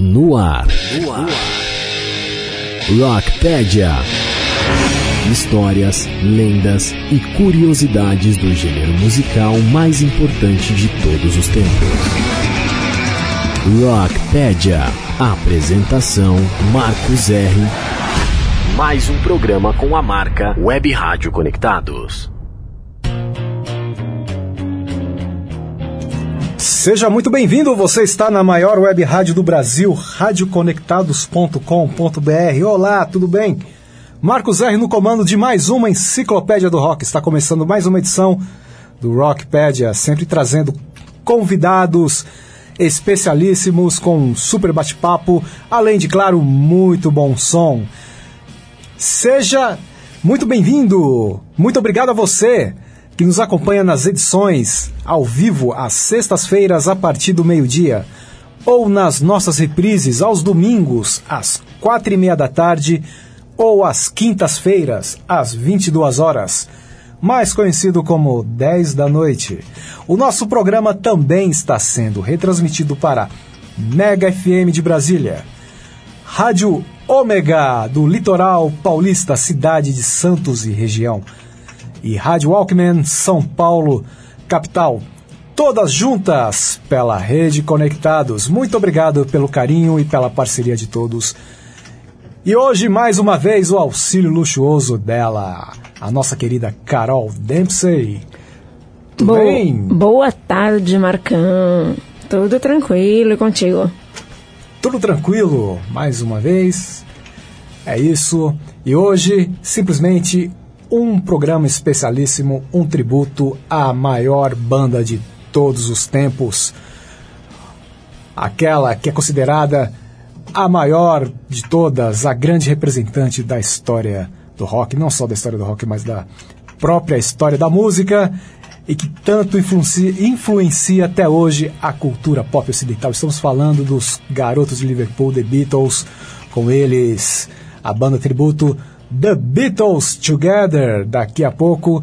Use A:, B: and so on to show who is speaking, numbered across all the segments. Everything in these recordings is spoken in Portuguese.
A: No ar. No ar. Rockpedia. Histórias, lendas e curiosidades do gênero musical mais importante de todos os tempos. Rockpedia. Apresentação Marcos R. Mais um programa com a marca Web Rádio Conectados.
B: Seja muito bem-vindo, você está na maior web rádio do Brasil, radioconectados.com.br. Olá, tudo bem? Marcos R no comando de mais uma enciclopédia do rock. Está começando mais uma edição do Rockpedia, sempre trazendo convidados especialíssimos com um super bate-papo, além de, claro, muito bom som. Seja muito bem-vindo! Muito obrigado a você que nos acompanha nas edições ao vivo às sextas-feiras a partir do meio-dia ou nas nossas reprises aos domingos às quatro e meia da tarde ou às quintas-feiras às 22 horas, mais conhecido como 10 da noite. O nosso programa também está sendo retransmitido para Mega FM de Brasília, Rádio Ômega do Litoral Paulista, cidade de Santos e região e Rádio Walkman São Paulo, capital. Todas juntas pela Rede Conectados. Muito obrigado pelo carinho e pela parceria de todos. E hoje, mais uma vez, o auxílio luxuoso dela, a nossa querida Carol Dempsey. Tudo
C: Bo
B: bem?
C: Boa tarde, Marcão. Tudo tranquilo contigo?
B: Tudo tranquilo, mais uma vez. É isso. E hoje, simplesmente um programa especialíssimo, um tributo à maior banda de todos os tempos. Aquela que é considerada a maior de todas, a grande representante da história do rock, não só da história do rock, mas da própria história da música e que tanto influencia, influencia até hoje a cultura pop ocidental. Estamos falando dos garotos de Liverpool, The Beatles, com eles a banda tributo The Beatles Together daqui a pouco.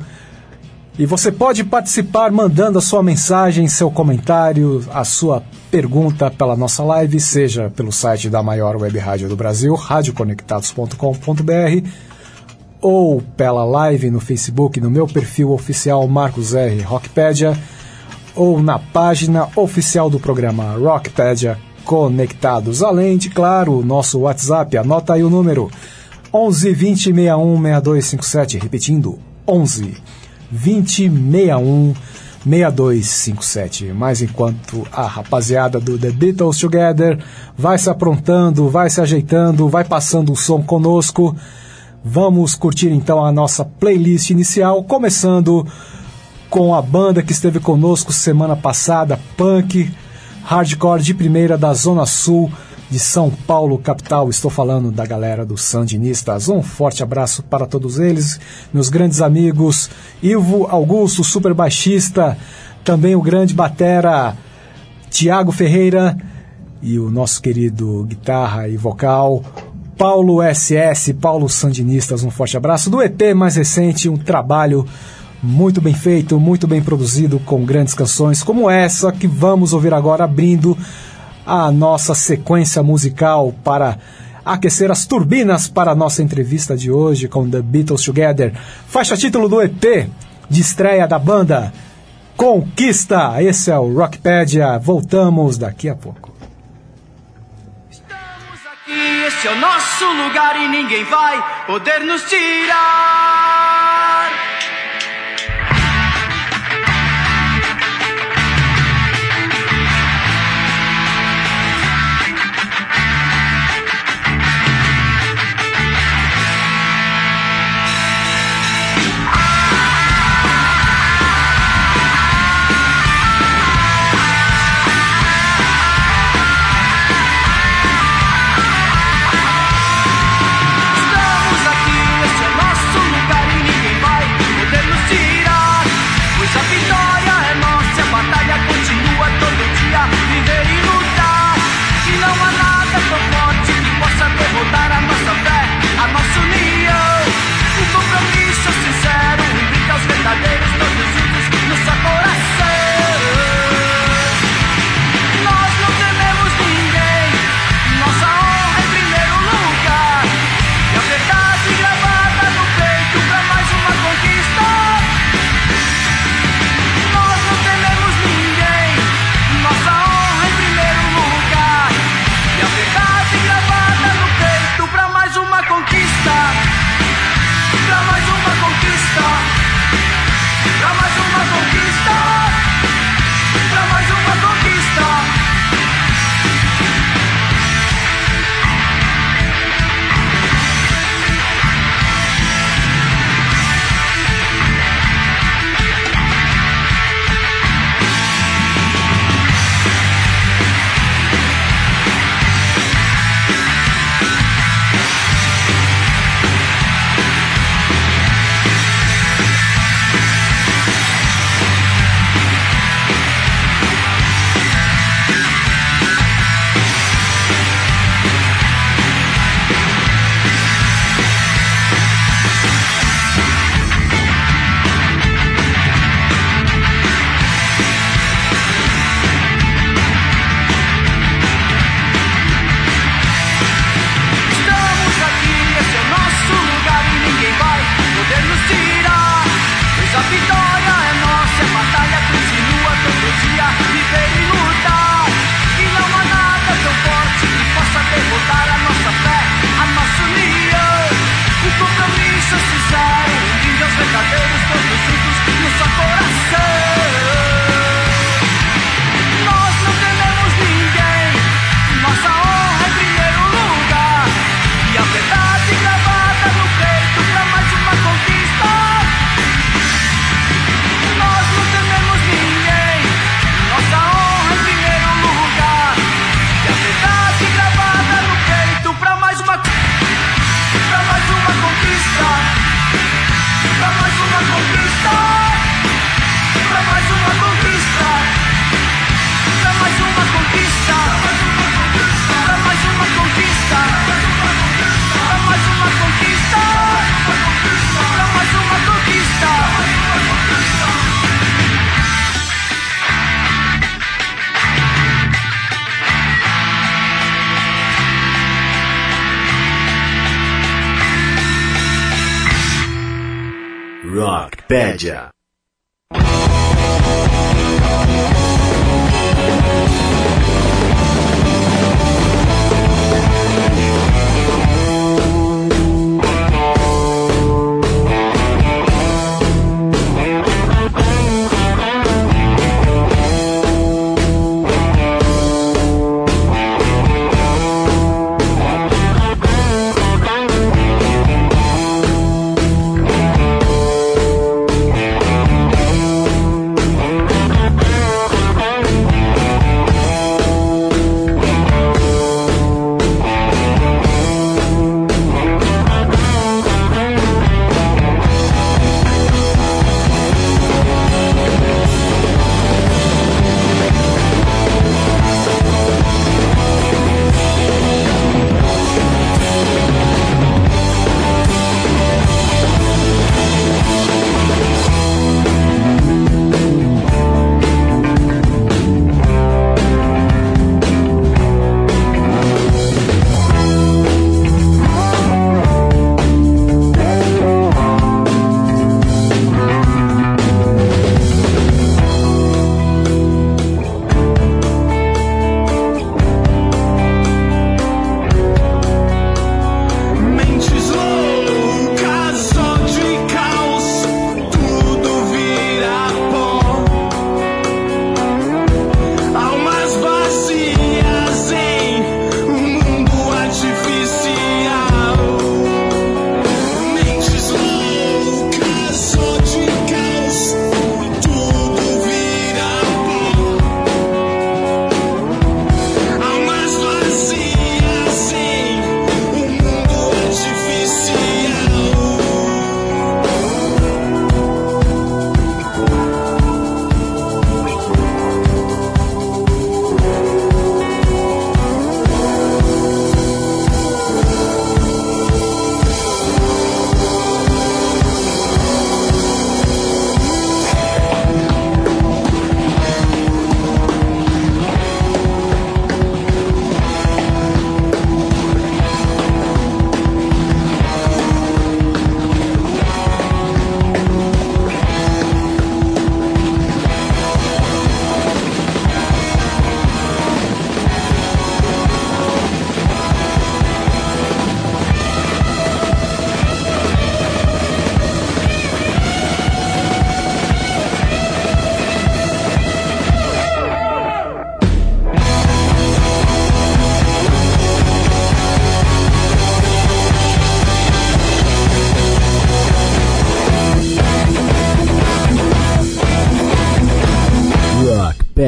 B: E você pode participar mandando a sua mensagem, seu comentário, a sua pergunta pela nossa live, seja pelo site da maior web rádio do Brasil, radioconectados.com.br, ou pela live no Facebook, no meu perfil oficial Marcos R. Rockpedia, ou na página oficial do programa Rockpedia Conectados. Além de, claro, o nosso WhatsApp, anota aí o número 11 20 61 6257, repetindo, 11 20 61 6257. Mas enquanto a rapaziada do The Beatles Together vai se aprontando, vai se ajeitando, vai passando o som conosco, vamos curtir então a nossa playlist inicial, começando com a banda que esteve conosco semana passada, punk, hardcore de primeira da Zona Sul de São Paulo, capital. Estou falando da galera dos Sandinistas. Um forte abraço para todos eles, meus grandes amigos Ivo Augusto, super baixista, também o grande batera Tiago Ferreira e o nosso querido guitarra e vocal Paulo SS, Paulo Sandinistas. Um forte abraço do EP mais recente, um trabalho muito bem feito, muito bem produzido, com grandes canções como essa que vamos ouvir agora abrindo a nossa sequência musical para aquecer as turbinas para a nossa entrevista de hoje com The Beatles Together. Faixa título do EP de estreia da banda Conquista. Esse é o Rockpedia. Voltamos daqui a pouco.
D: Estamos aqui, esse é o nosso lugar e ninguém vai poder nos tirar. Rockpedia.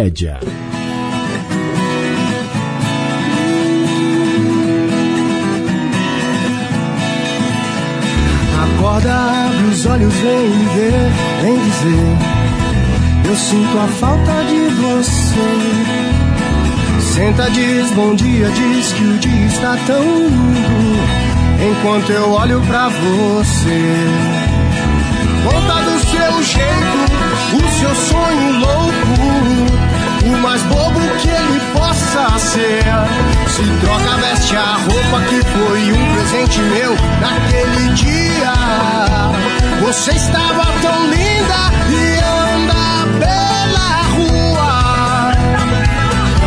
D: Média.
E: Acorda, abre os olhos, vem me ver, vem dizer. Eu sinto a falta de você. Senta, diz bom dia, diz que o dia está tão lindo. Enquanto eu olho pra você. Conta do seu jeito, o seu sonho louco o mais bobo que ele possa ser. Se troca, veste a roupa que foi um presente meu naquele dia. Você estava tão linda e anda pela rua.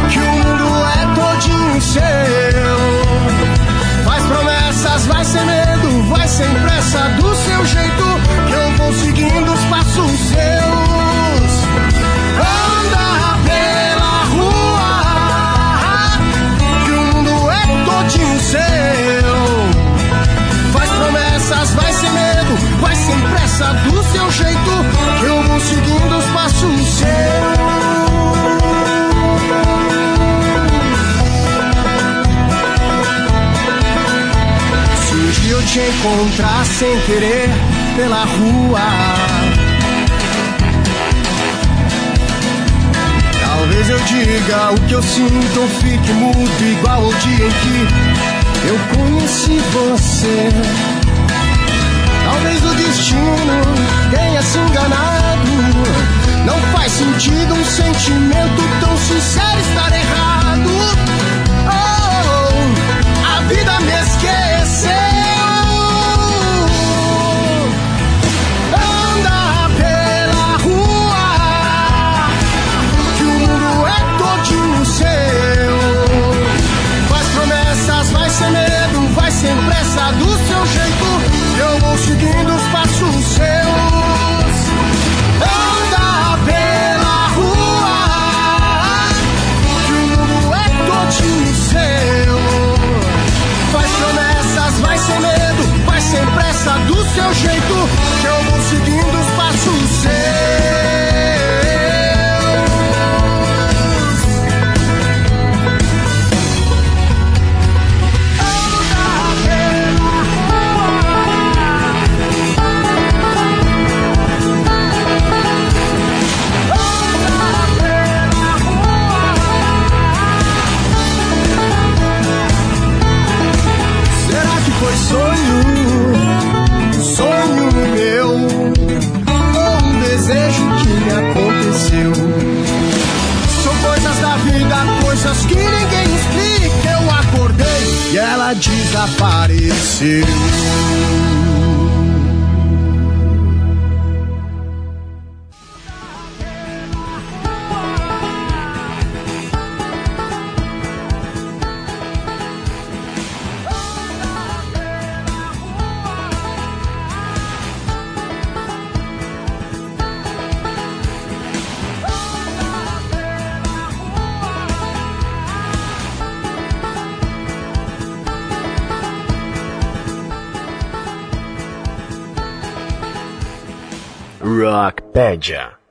E: Que o mundo é todinho seu. Faz promessas, vai sem medo, vai sem pressa, do seu jeito. Que eu vou seguindo os passos seus. Do seu jeito, que eu vou seguindo os passos seus. Se um dia eu te encontrar sem querer pela rua. Talvez eu diga o que eu sinto ou fique mudo igual ao dia em que eu conheci você. Talvez o destino tenha se enganado. Não faz sentido um sentimento tão sincero estar errado. Oh, a vida me desapareceu.
A: Rockpedia.
D: Seu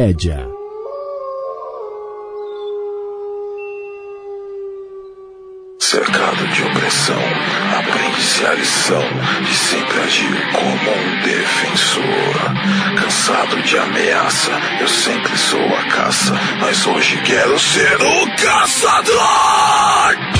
A: Rockpedia.
F: Cercado de opressão, aprende-se a lição de sempre agir como um defensor. Cansado de ameaça, eu sempre sou a caça, mas hoje quero ser o caçador!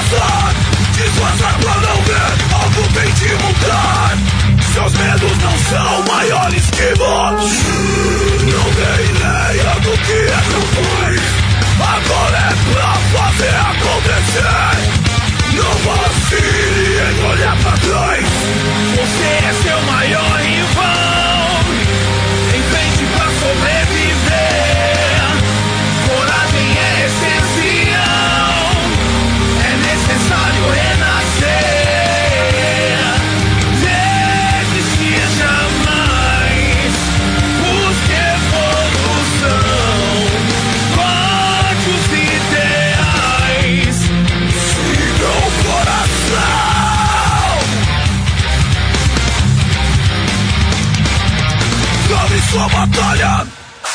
F: Passar Disfarçar pra não ver Algo tem de mudar. Seus medos não são maiores que vós. Não tem ideia do que é capaz. Agora é pra fazer acontecer. Não vacile em olhar pra trás. Você é seu maior rival sua batalha.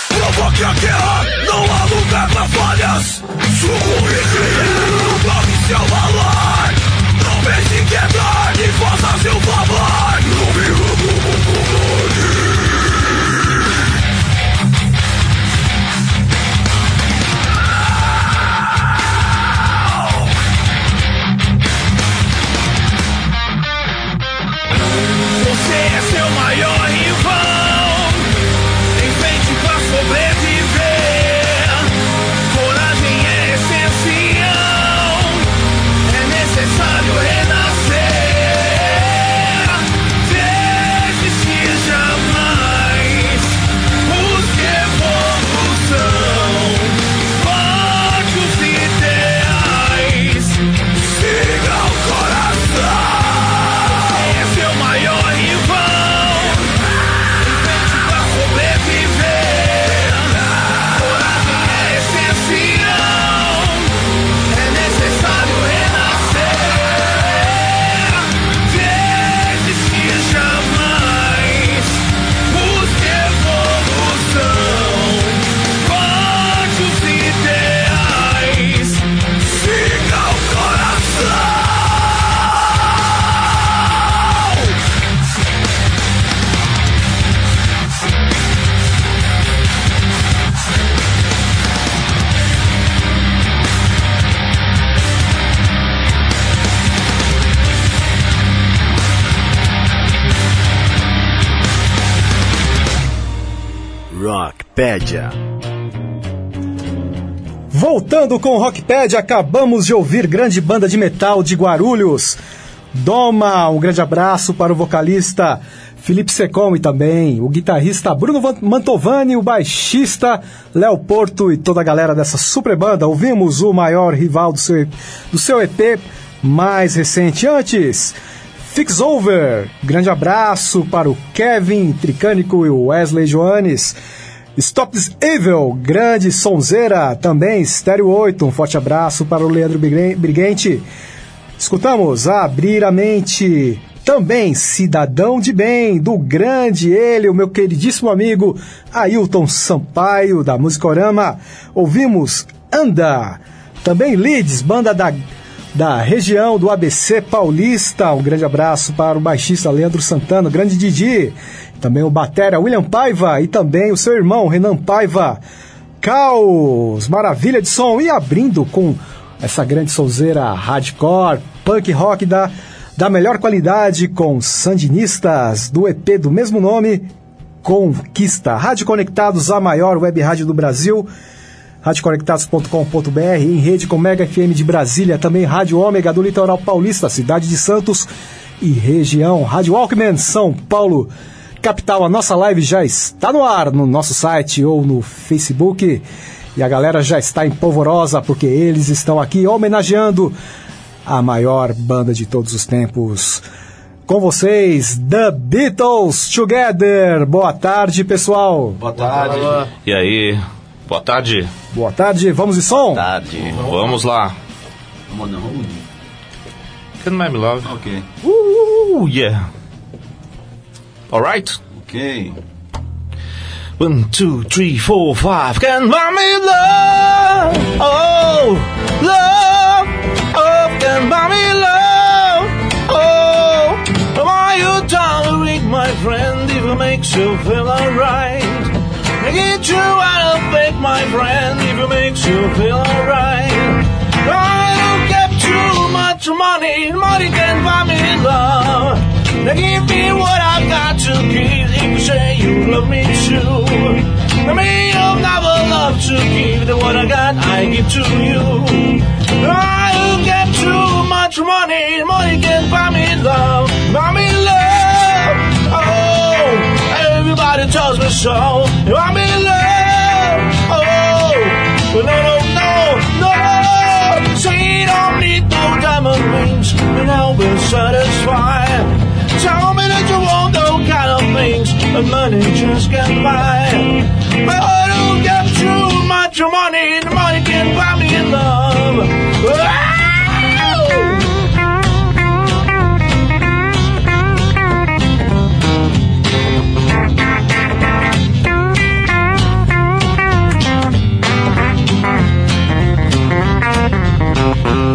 F: Provoque a guerra, não há lugar pra falhas. Sucumbe é, prove seu valor. Não pense que é tarde, faça seu favor
B: Voltando com o Rockpad, acabamos de ouvir grande banda de metal de Guarulhos. Doma, um grande abraço para o vocalista Felipe Secom e também o guitarrista Bruno Van- Mantovani, o baixista Léo Porto e toda a galera dessa super banda. Ouvimos o maior rival do seu, do seu EP mais recente. Antes, Fix Over, grande abraço para o Kevin Tricânico e o Wesley Joanes. Stop This Evil, grande sonzeira, também Stereo 8, um forte abraço para o Leandro Briguen- Briguente. Escutamos Abrir a Mente, também Cidadão de Bem, do grande ele, o meu queridíssimo amigo Ailton Sampaio, da Musicorama. Ouvimos Anda, também Leeds, banda da, da região do ABC Paulista. Um grande abraço para o baixista Leandro Santana, grande Didi. Também o batera William Paiva e também o seu irmão Renan Paiva. Caos, maravilha de som. E abrindo com essa grande sonzeira hardcore, punk rock da, da melhor qualidade com Sandinistas, do EP do mesmo nome, Conquista. Rádio Conectados, a maior web rádio do Brasil radioconectados.com.br, em rede com Mega FM de Brasília, também Rádio Ômega do Litoral Paulista, cidade de Santos e região, Rádio Walkman, São Paulo, capital. A nossa live já está no ar no nosso site ou no Facebook e a galera já está em polvorosa porque eles estão aqui homenageando a maior banda de todos os tempos, Com vocês, The Beatles Together. Boa tarde, pessoal.
G: Boa tarde.
F: E aí? Boa tarde.
B: Boa tarde, vamos de som?
G: tarde.
F: Vamos lá.
G: The road.
F: Can my love?
G: Ok.
F: Uh, yeah. Alright.
G: Ok.
F: One, two, three, four, five. Can buy me love? Oh, love. Oh, can buy me love? Oh, why you tolerate my friend if it makes you feel alright? I get you out of bed, my friend, if it makes you feel alright. I don't get too much money, money can buy me love. Now give me what I've got to give if you say you love me too. I mean, you'll never love to give the what I got, I give to you. I don't get too much money, money can buy me love, buy me love. Oh, tells me so. Buy me love. Oh, no, no, no, no. Say you don't need no diamond rings, and I'll be satisfied. Tell me that you want those kind of things that money just can't buy. But I don't get too much money, the money can buy me love. Ah!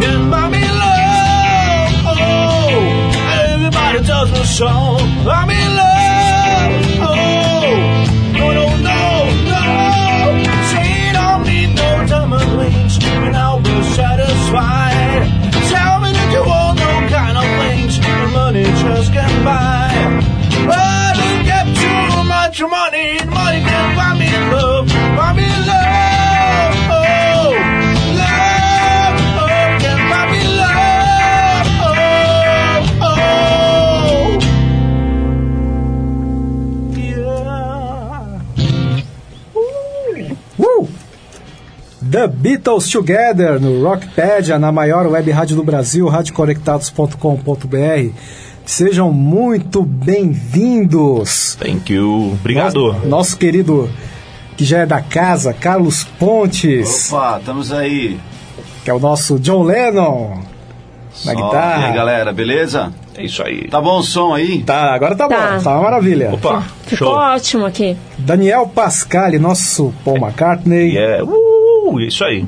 F: Can buy me love. Oh, everybody tells me so. Buy me
B: The Beatles Together no Rockpedia, na maior web rádio do Brasil, radioconectados.com.br. Sejam muito bem-vindos.
F: Thank you. Obrigado.
B: Nosso, nosso querido, que já é da casa, Carlos Pontes,
G: Opa, estamos aí.
B: que é o nosso John Lennon na
G: Ó,
B: guitarra.
G: E aí, galera, beleza?
F: É isso aí.
G: Tá bom o som aí?
B: Tá, agora tá,
C: Tá.
B: bom, tá uma maravilha.
F: Opa,
C: Ficou
F: show.
C: ótimo aqui.
B: Daniel Pascali, nosso Paul McCartney,
F: Yeah. Uh, isso aí.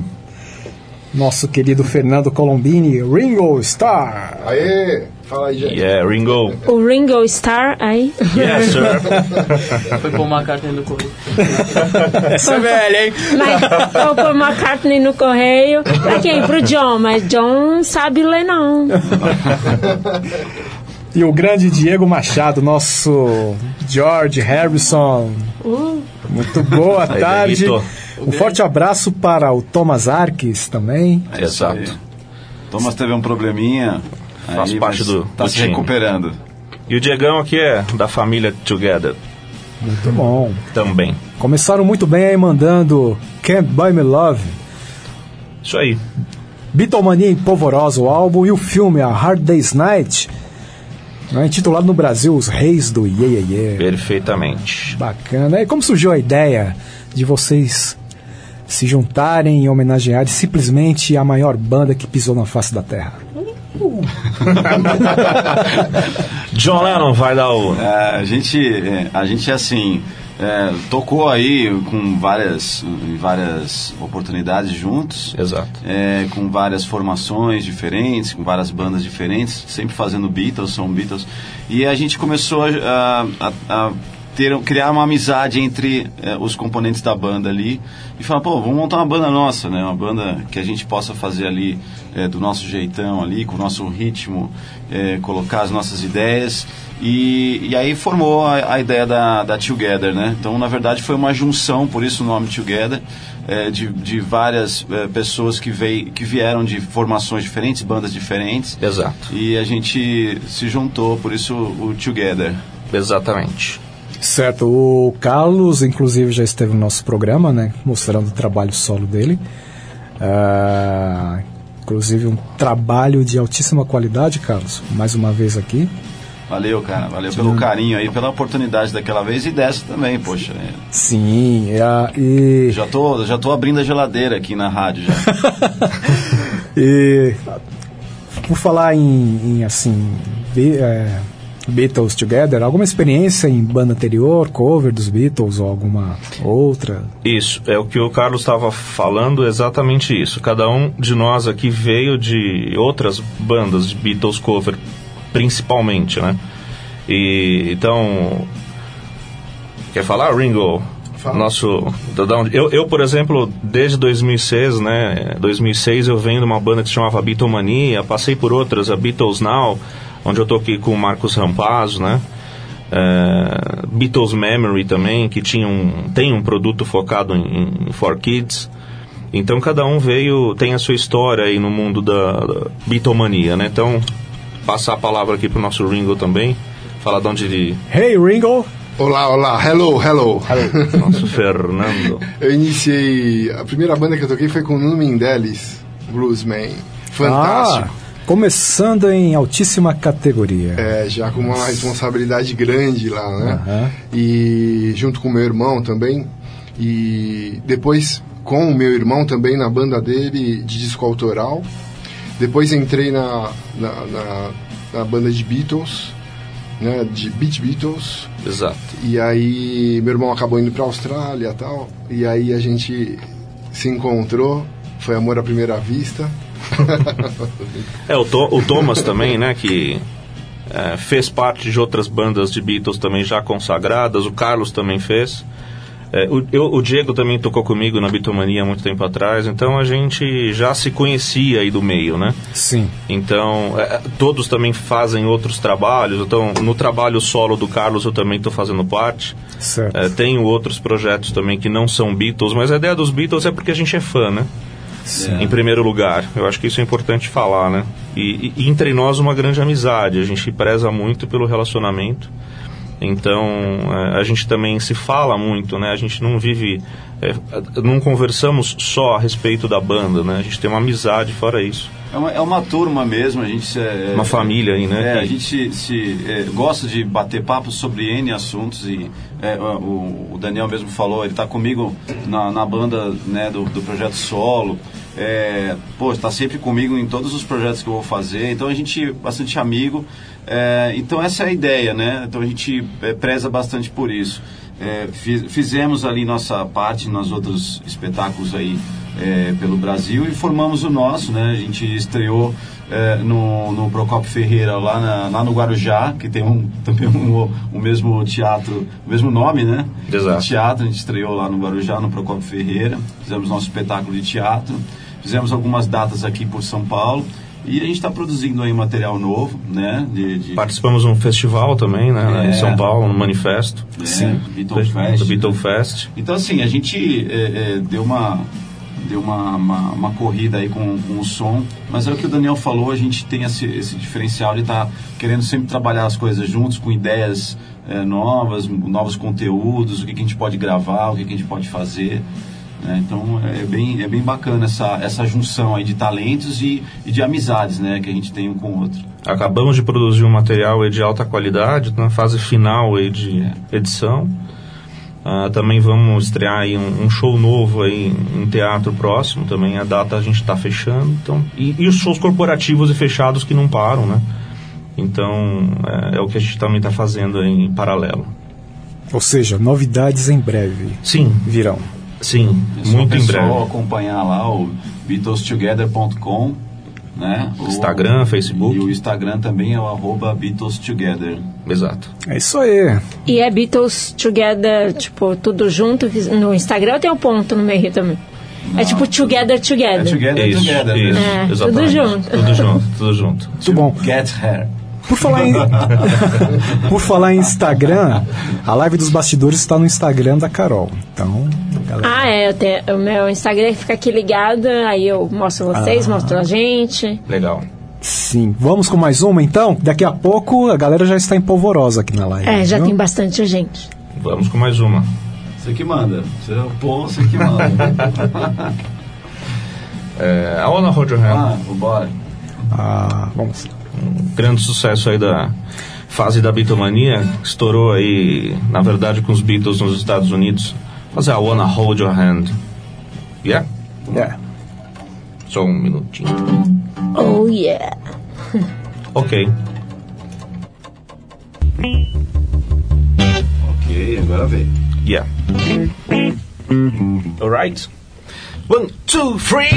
B: nosso querido Fernando Colombini, Ringo Starr.
H: Aê! Fala aí, gente.
F: Yeah, Ringo.
C: O Ringo Starr aí.
F: Yes, sir.
I: Foi pôr uma carta no correio.
B: Essa é velha, hein?
C: Mas pôr McCartney no correio. Pra quem? Pro John. Mas John sabe ler não.
B: E o grande Diego Machado, nosso George Harrison. Muito boa
F: Aí,
B: tarde. Um forte abraço para o Thomas Arques também.
G: É.
F: Exato.
G: Thomas teve um probleminha.
F: Faz
G: aí,
F: parte do-
G: Tá
F: do
G: se
F: time.
G: recuperando.
F: E o Diegão aqui é da família Together
B: Muito bom.
F: também.
B: Começaram muito bem aí mandando Can't Buy Me Love,
F: Isso aí.
B: Beatlemania em Polvorosa, o álbum, e o filme A Hard Day's Night, né, intitulado no Brasil Os Reis do Yeah Yeah Yeah.
F: Perfeitamente.
B: Bacana. E como surgiu a ideia de vocês se juntarem e homenagearem simplesmente a maior banda que pisou na face da Terra?
F: John Lennon vai dar o.
G: É, a gente, é, a gente assim, é, tocou aí com várias, várias oportunidades juntos.
F: Exato.
G: é, com várias formações diferentes, com várias bandas diferentes, sempre fazendo Beatles, são Beatles. E a gente começou a- a- a ter, criar uma amizade entre é, os componentes da banda ali e falar, pô, vamos montar uma banda nossa, né? Uma banda que a gente possa fazer ali é, do nosso jeitão ali, com o nosso ritmo, é, colocar as nossas ideias. E, e aí formou a, a ideia da, da Together, né? Então, na verdade, foi uma junção, por isso o nome Together, de, de várias pessoas que, veio, que vieram de formações diferentes, bandas diferentes.
F: Exato.
G: E a gente se juntou, por isso o Together.
F: Exatamente.
B: Certo, o Carlos, inclusive, já esteve no nosso programa, né? Mostrando o trabalho solo dele. Ah, inclusive, um trabalho de altíssima qualidade, Carlos. Mais uma vez aqui.
G: Valeu, cara. Valeu pelo carinho aí, pela oportunidade daquela vez e dessa também, poxa. é.
B: Sim, é, e,
G: Já tô, já tô abrindo a geladeira aqui na rádio já.
B: e por falar em, em, assim, Be- é, Beatles Together, alguma experiência em banda anterior, cover dos Beatles ou alguma outra?
J: Isso, é o que o Carlos estava falando, exatamente isso. Cada um de nós aqui veio de outras bandas de Beatles cover, principalmente, né? E então. Quer falar, Ringo?
H: Fala.
J: Nosso. Eu, eu, por exemplo, desde 2006, né? 2006 eu venho de uma banda que se chamava Beatlemania, passei por outras, a Beatles Now, onde eu toquei com o Marcos Rampazzo, né? É, Beatles Memory também, que tinha um, tem um produto focado em, em for kids. Então cada um veio, tem a sua história aí no mundo da, da Beatlemania, né? Então, passar a palavra aqui pro nosso Ringo também, falar de onde ele,
B: Hey Ringo!
H: Olá, olá, hello, hello.
J: nosso Fernando.
H: Eu iniciei. A primeira banda que eu toquei foi com o Nuno Mendeles, Bluesman. Fantástico.
B: Ah, começando em altíssima categoria.
H: É, já com uma responsabilidade grande lá, né?
B: Aham.
H: E junto com o meu irmão também. E depois com o meu irmão também na banda dele de disco autoral. Depois entrei na, na, na, na banda de Beatles, né? De Beat Beatles.
J: Exato.
H: E aí meu irmão acabou indo pra Austrália e tal. E aí a gente se encontrou. Foi amor à primeira vista.
J: É, o, o Thomas também, né, que é, fez parte de outras bandas de Beatles também já consagradas, o Carlos também fez. É, o, eu- o Diego também tocou comigo na Beatlemania há muito tempo atrás, então a gente já se conhecia aí do meio, né?
B: Sim.
J: Então, é, todos também fazem outros trabalhos. Então, no trabalho solo do Carlos eu também estou fazendo parte.
B: Certo.
J: É, tenho outros projetos também que não são Beatles, mas a ideia dos Beatles é porque a gente é fã, né? Em primeiro lugar. Eu acho que isso é importante falar, né? E, e entre nós uma grande amizade. A gente preza muito pelo relacionamento. Então, é, a gente também se fala muito, né? A gente não vive... é, não conversamos só a respeito da banda, né? A gente tem uma amizade fora isso.
G: É uma, é uma turma mesmo, a gente... É,
J: Uma família aí, né?
G: É, a gente se, se, é, gosta de bater papo sobre N assuntos e é, o, o Daniel mesmo falou, ele está comigo na, na banda né, do, do projeto solo, é, pô, está sempre comigo em todos os projetos que eu vou fazer, então a gente é bastante amigo, é, então essa é a ideia, né? Então a gente é, preza bastante por isso. É, fiz- fizemos ali nossa parte nos outros espetáculos aí é, pelo Brasil e formamos o nosso, né? A gente estreou é, no, no Procopio Ferreira lá, na- lá no Guarujá, que tem um, também um, o mesmo teatro, o mesmo nome, né?
J: Exato.
G: De teatro, a gente estreou lá no Guarujá, no Procopio Ferreira, fizemos nosso espetáculo de teatro, fizemos algumas datas aqui por São Paulo e a gente está produzindo aí material novo, né? De, de
J: Participamos de um festival também, né?
G: É.
J: Em São Paulo, no Manifesto.
G: Sim. Beatle Fest.
J: Beatle Fest.
G: Então, assim, a gente é, é, deu uma deu uma, uma, uma corrida aí com, com o som, mas é o que o Daniel falou, a gente tem esse, esse diferencial de estar querendo sempre trabalhar as coisas juntos, com ideias é, novas, novos conteúdos, o que, que a gente pode gravar, o que, que a gente pode fazer. né? Então é bem, é bem bacana essa, essa junção aí de talentos e, e de amizades né, que a gente tem um com o outro.
J: Acabamos de produzir um material de alta qualidade, na fase final aí de edição. Ah, também vamos estrear aí um, um show novo aí em teatro próximo também. A data a gente está fechando. Então, e, e os shows corporativos e fechados que não param, né? Então, é, é o que a gente também está fazendo aí em paralelo.
B: Ou seja, novidades em breve
J: Sim,
B: virão.
J: sim,
G: É só
J: muito em breve.
G: acompanhar lá o BeatlesTogether.com, né? O-
J: Instagram, Facebook.
G: E o Instagram também é o arroba BeatlesTogether.
J: Exato.
B: É isso aí.
C: E é Beatles Together, tipo, tudo junto. No Instagram tem um ponto no meio também. É tipo Together Together.
G: É Together
J: Isso,
G: Together.
J: isso,
G: né?
C: É, tudo
J: exatamente.
C: junto.
J: Tudo junto, tudo junto.
B: Muito bom.
G: Get Her.
B: Por falar em Por falar em Instagram, a live dos bastidores está no Instagram da Carol. Então, galera,
C: Ah, é. eu tenho- o meu Instagram fica aqui ligado, aí eu mostro vocês, mostro a gente.
J: Legal.
B: sim. Vamos com mais uma então? Daqui a pouco a galera já está empolvorosa aqui na live.
C: É, já
B: viu?
C: tem bastante gente.
J: Vamos com mais uma.
G: Você que manda. Você é o pô, você que manda.
J: É, a Ona Hold Your Hand.
G: ah, bora.
B: Ah, vamos.
J: Um grande sucesso aí da
F: fase da Beatlemania, estourou aí, na verdade, com os Beatles nos Estados Unidos. Fazer a Wanna Hold Your Hand. Yeah?
B: Yeah.
F: Só um minutinho.
C: Oh, yeah.
F: Ok.
G: Ok, agora vem.
F: Yeah. Alright. One, two, three.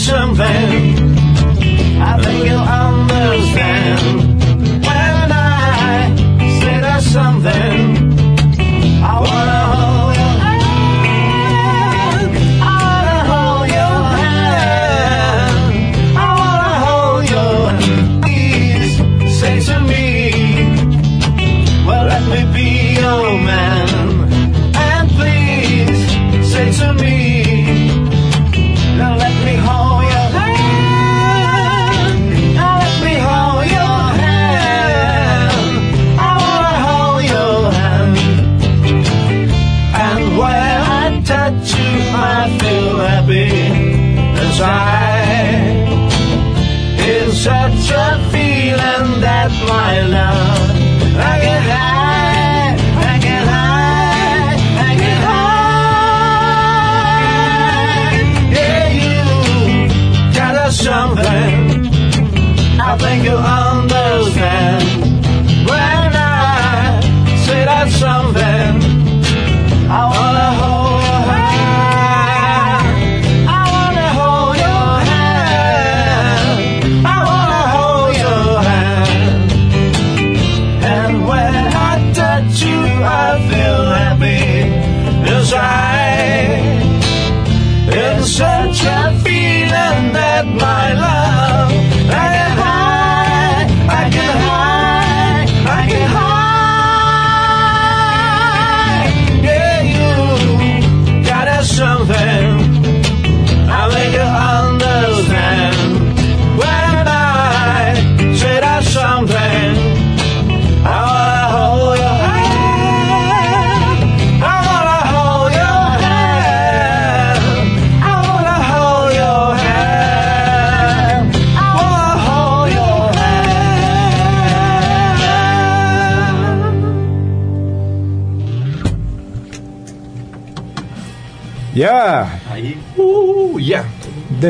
F: Something. I think you'll understand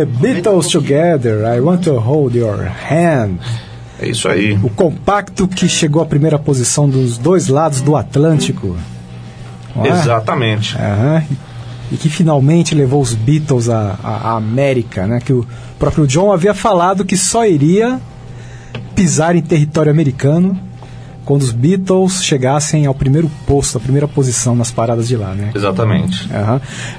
B: The Beatles Together, I Want to Hold Your Hand.
F: É isso aí.
B: O compacto que chegou à primeira posição dos dois lados do Atlântico. É?
F: Exatamente.
B: Aham. E que finalmente levou os Beatles à, à- à América, né? Que o próprio John havia falado que só iria pisar em território americano quando os Beatles chegassem ao primeiro posto, à primeira posição nas paradas de lá, né?
F: Exatamente. E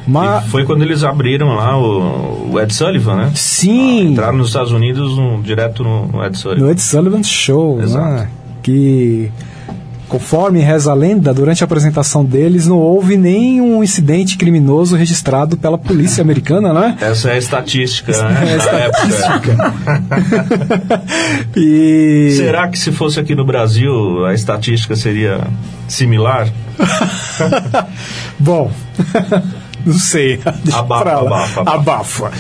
B: Mas
F: foi quando eles abriram lá o, o Ed Sullivan, né?
B: sim,
F: Entraram nos Estados Unidos um, direto no, no Ed Sullivan.
B: no Ed Sullivan Show,
F: Exato.
B: né? Que conforme reza a lenda, durante a apresentação deles não houve nenhum incidente criminoso registrado pela polícia americana, né?
F: Essa é a estatística, né?
B: É a
F: época.
B: e
F: Será que se fosse aqui no Brasil a estatística seria similar?
B: Bom, não sei. Deixa
F: Abafa,
B: pra lá.
F: abafa, abafa.
B: Abafa.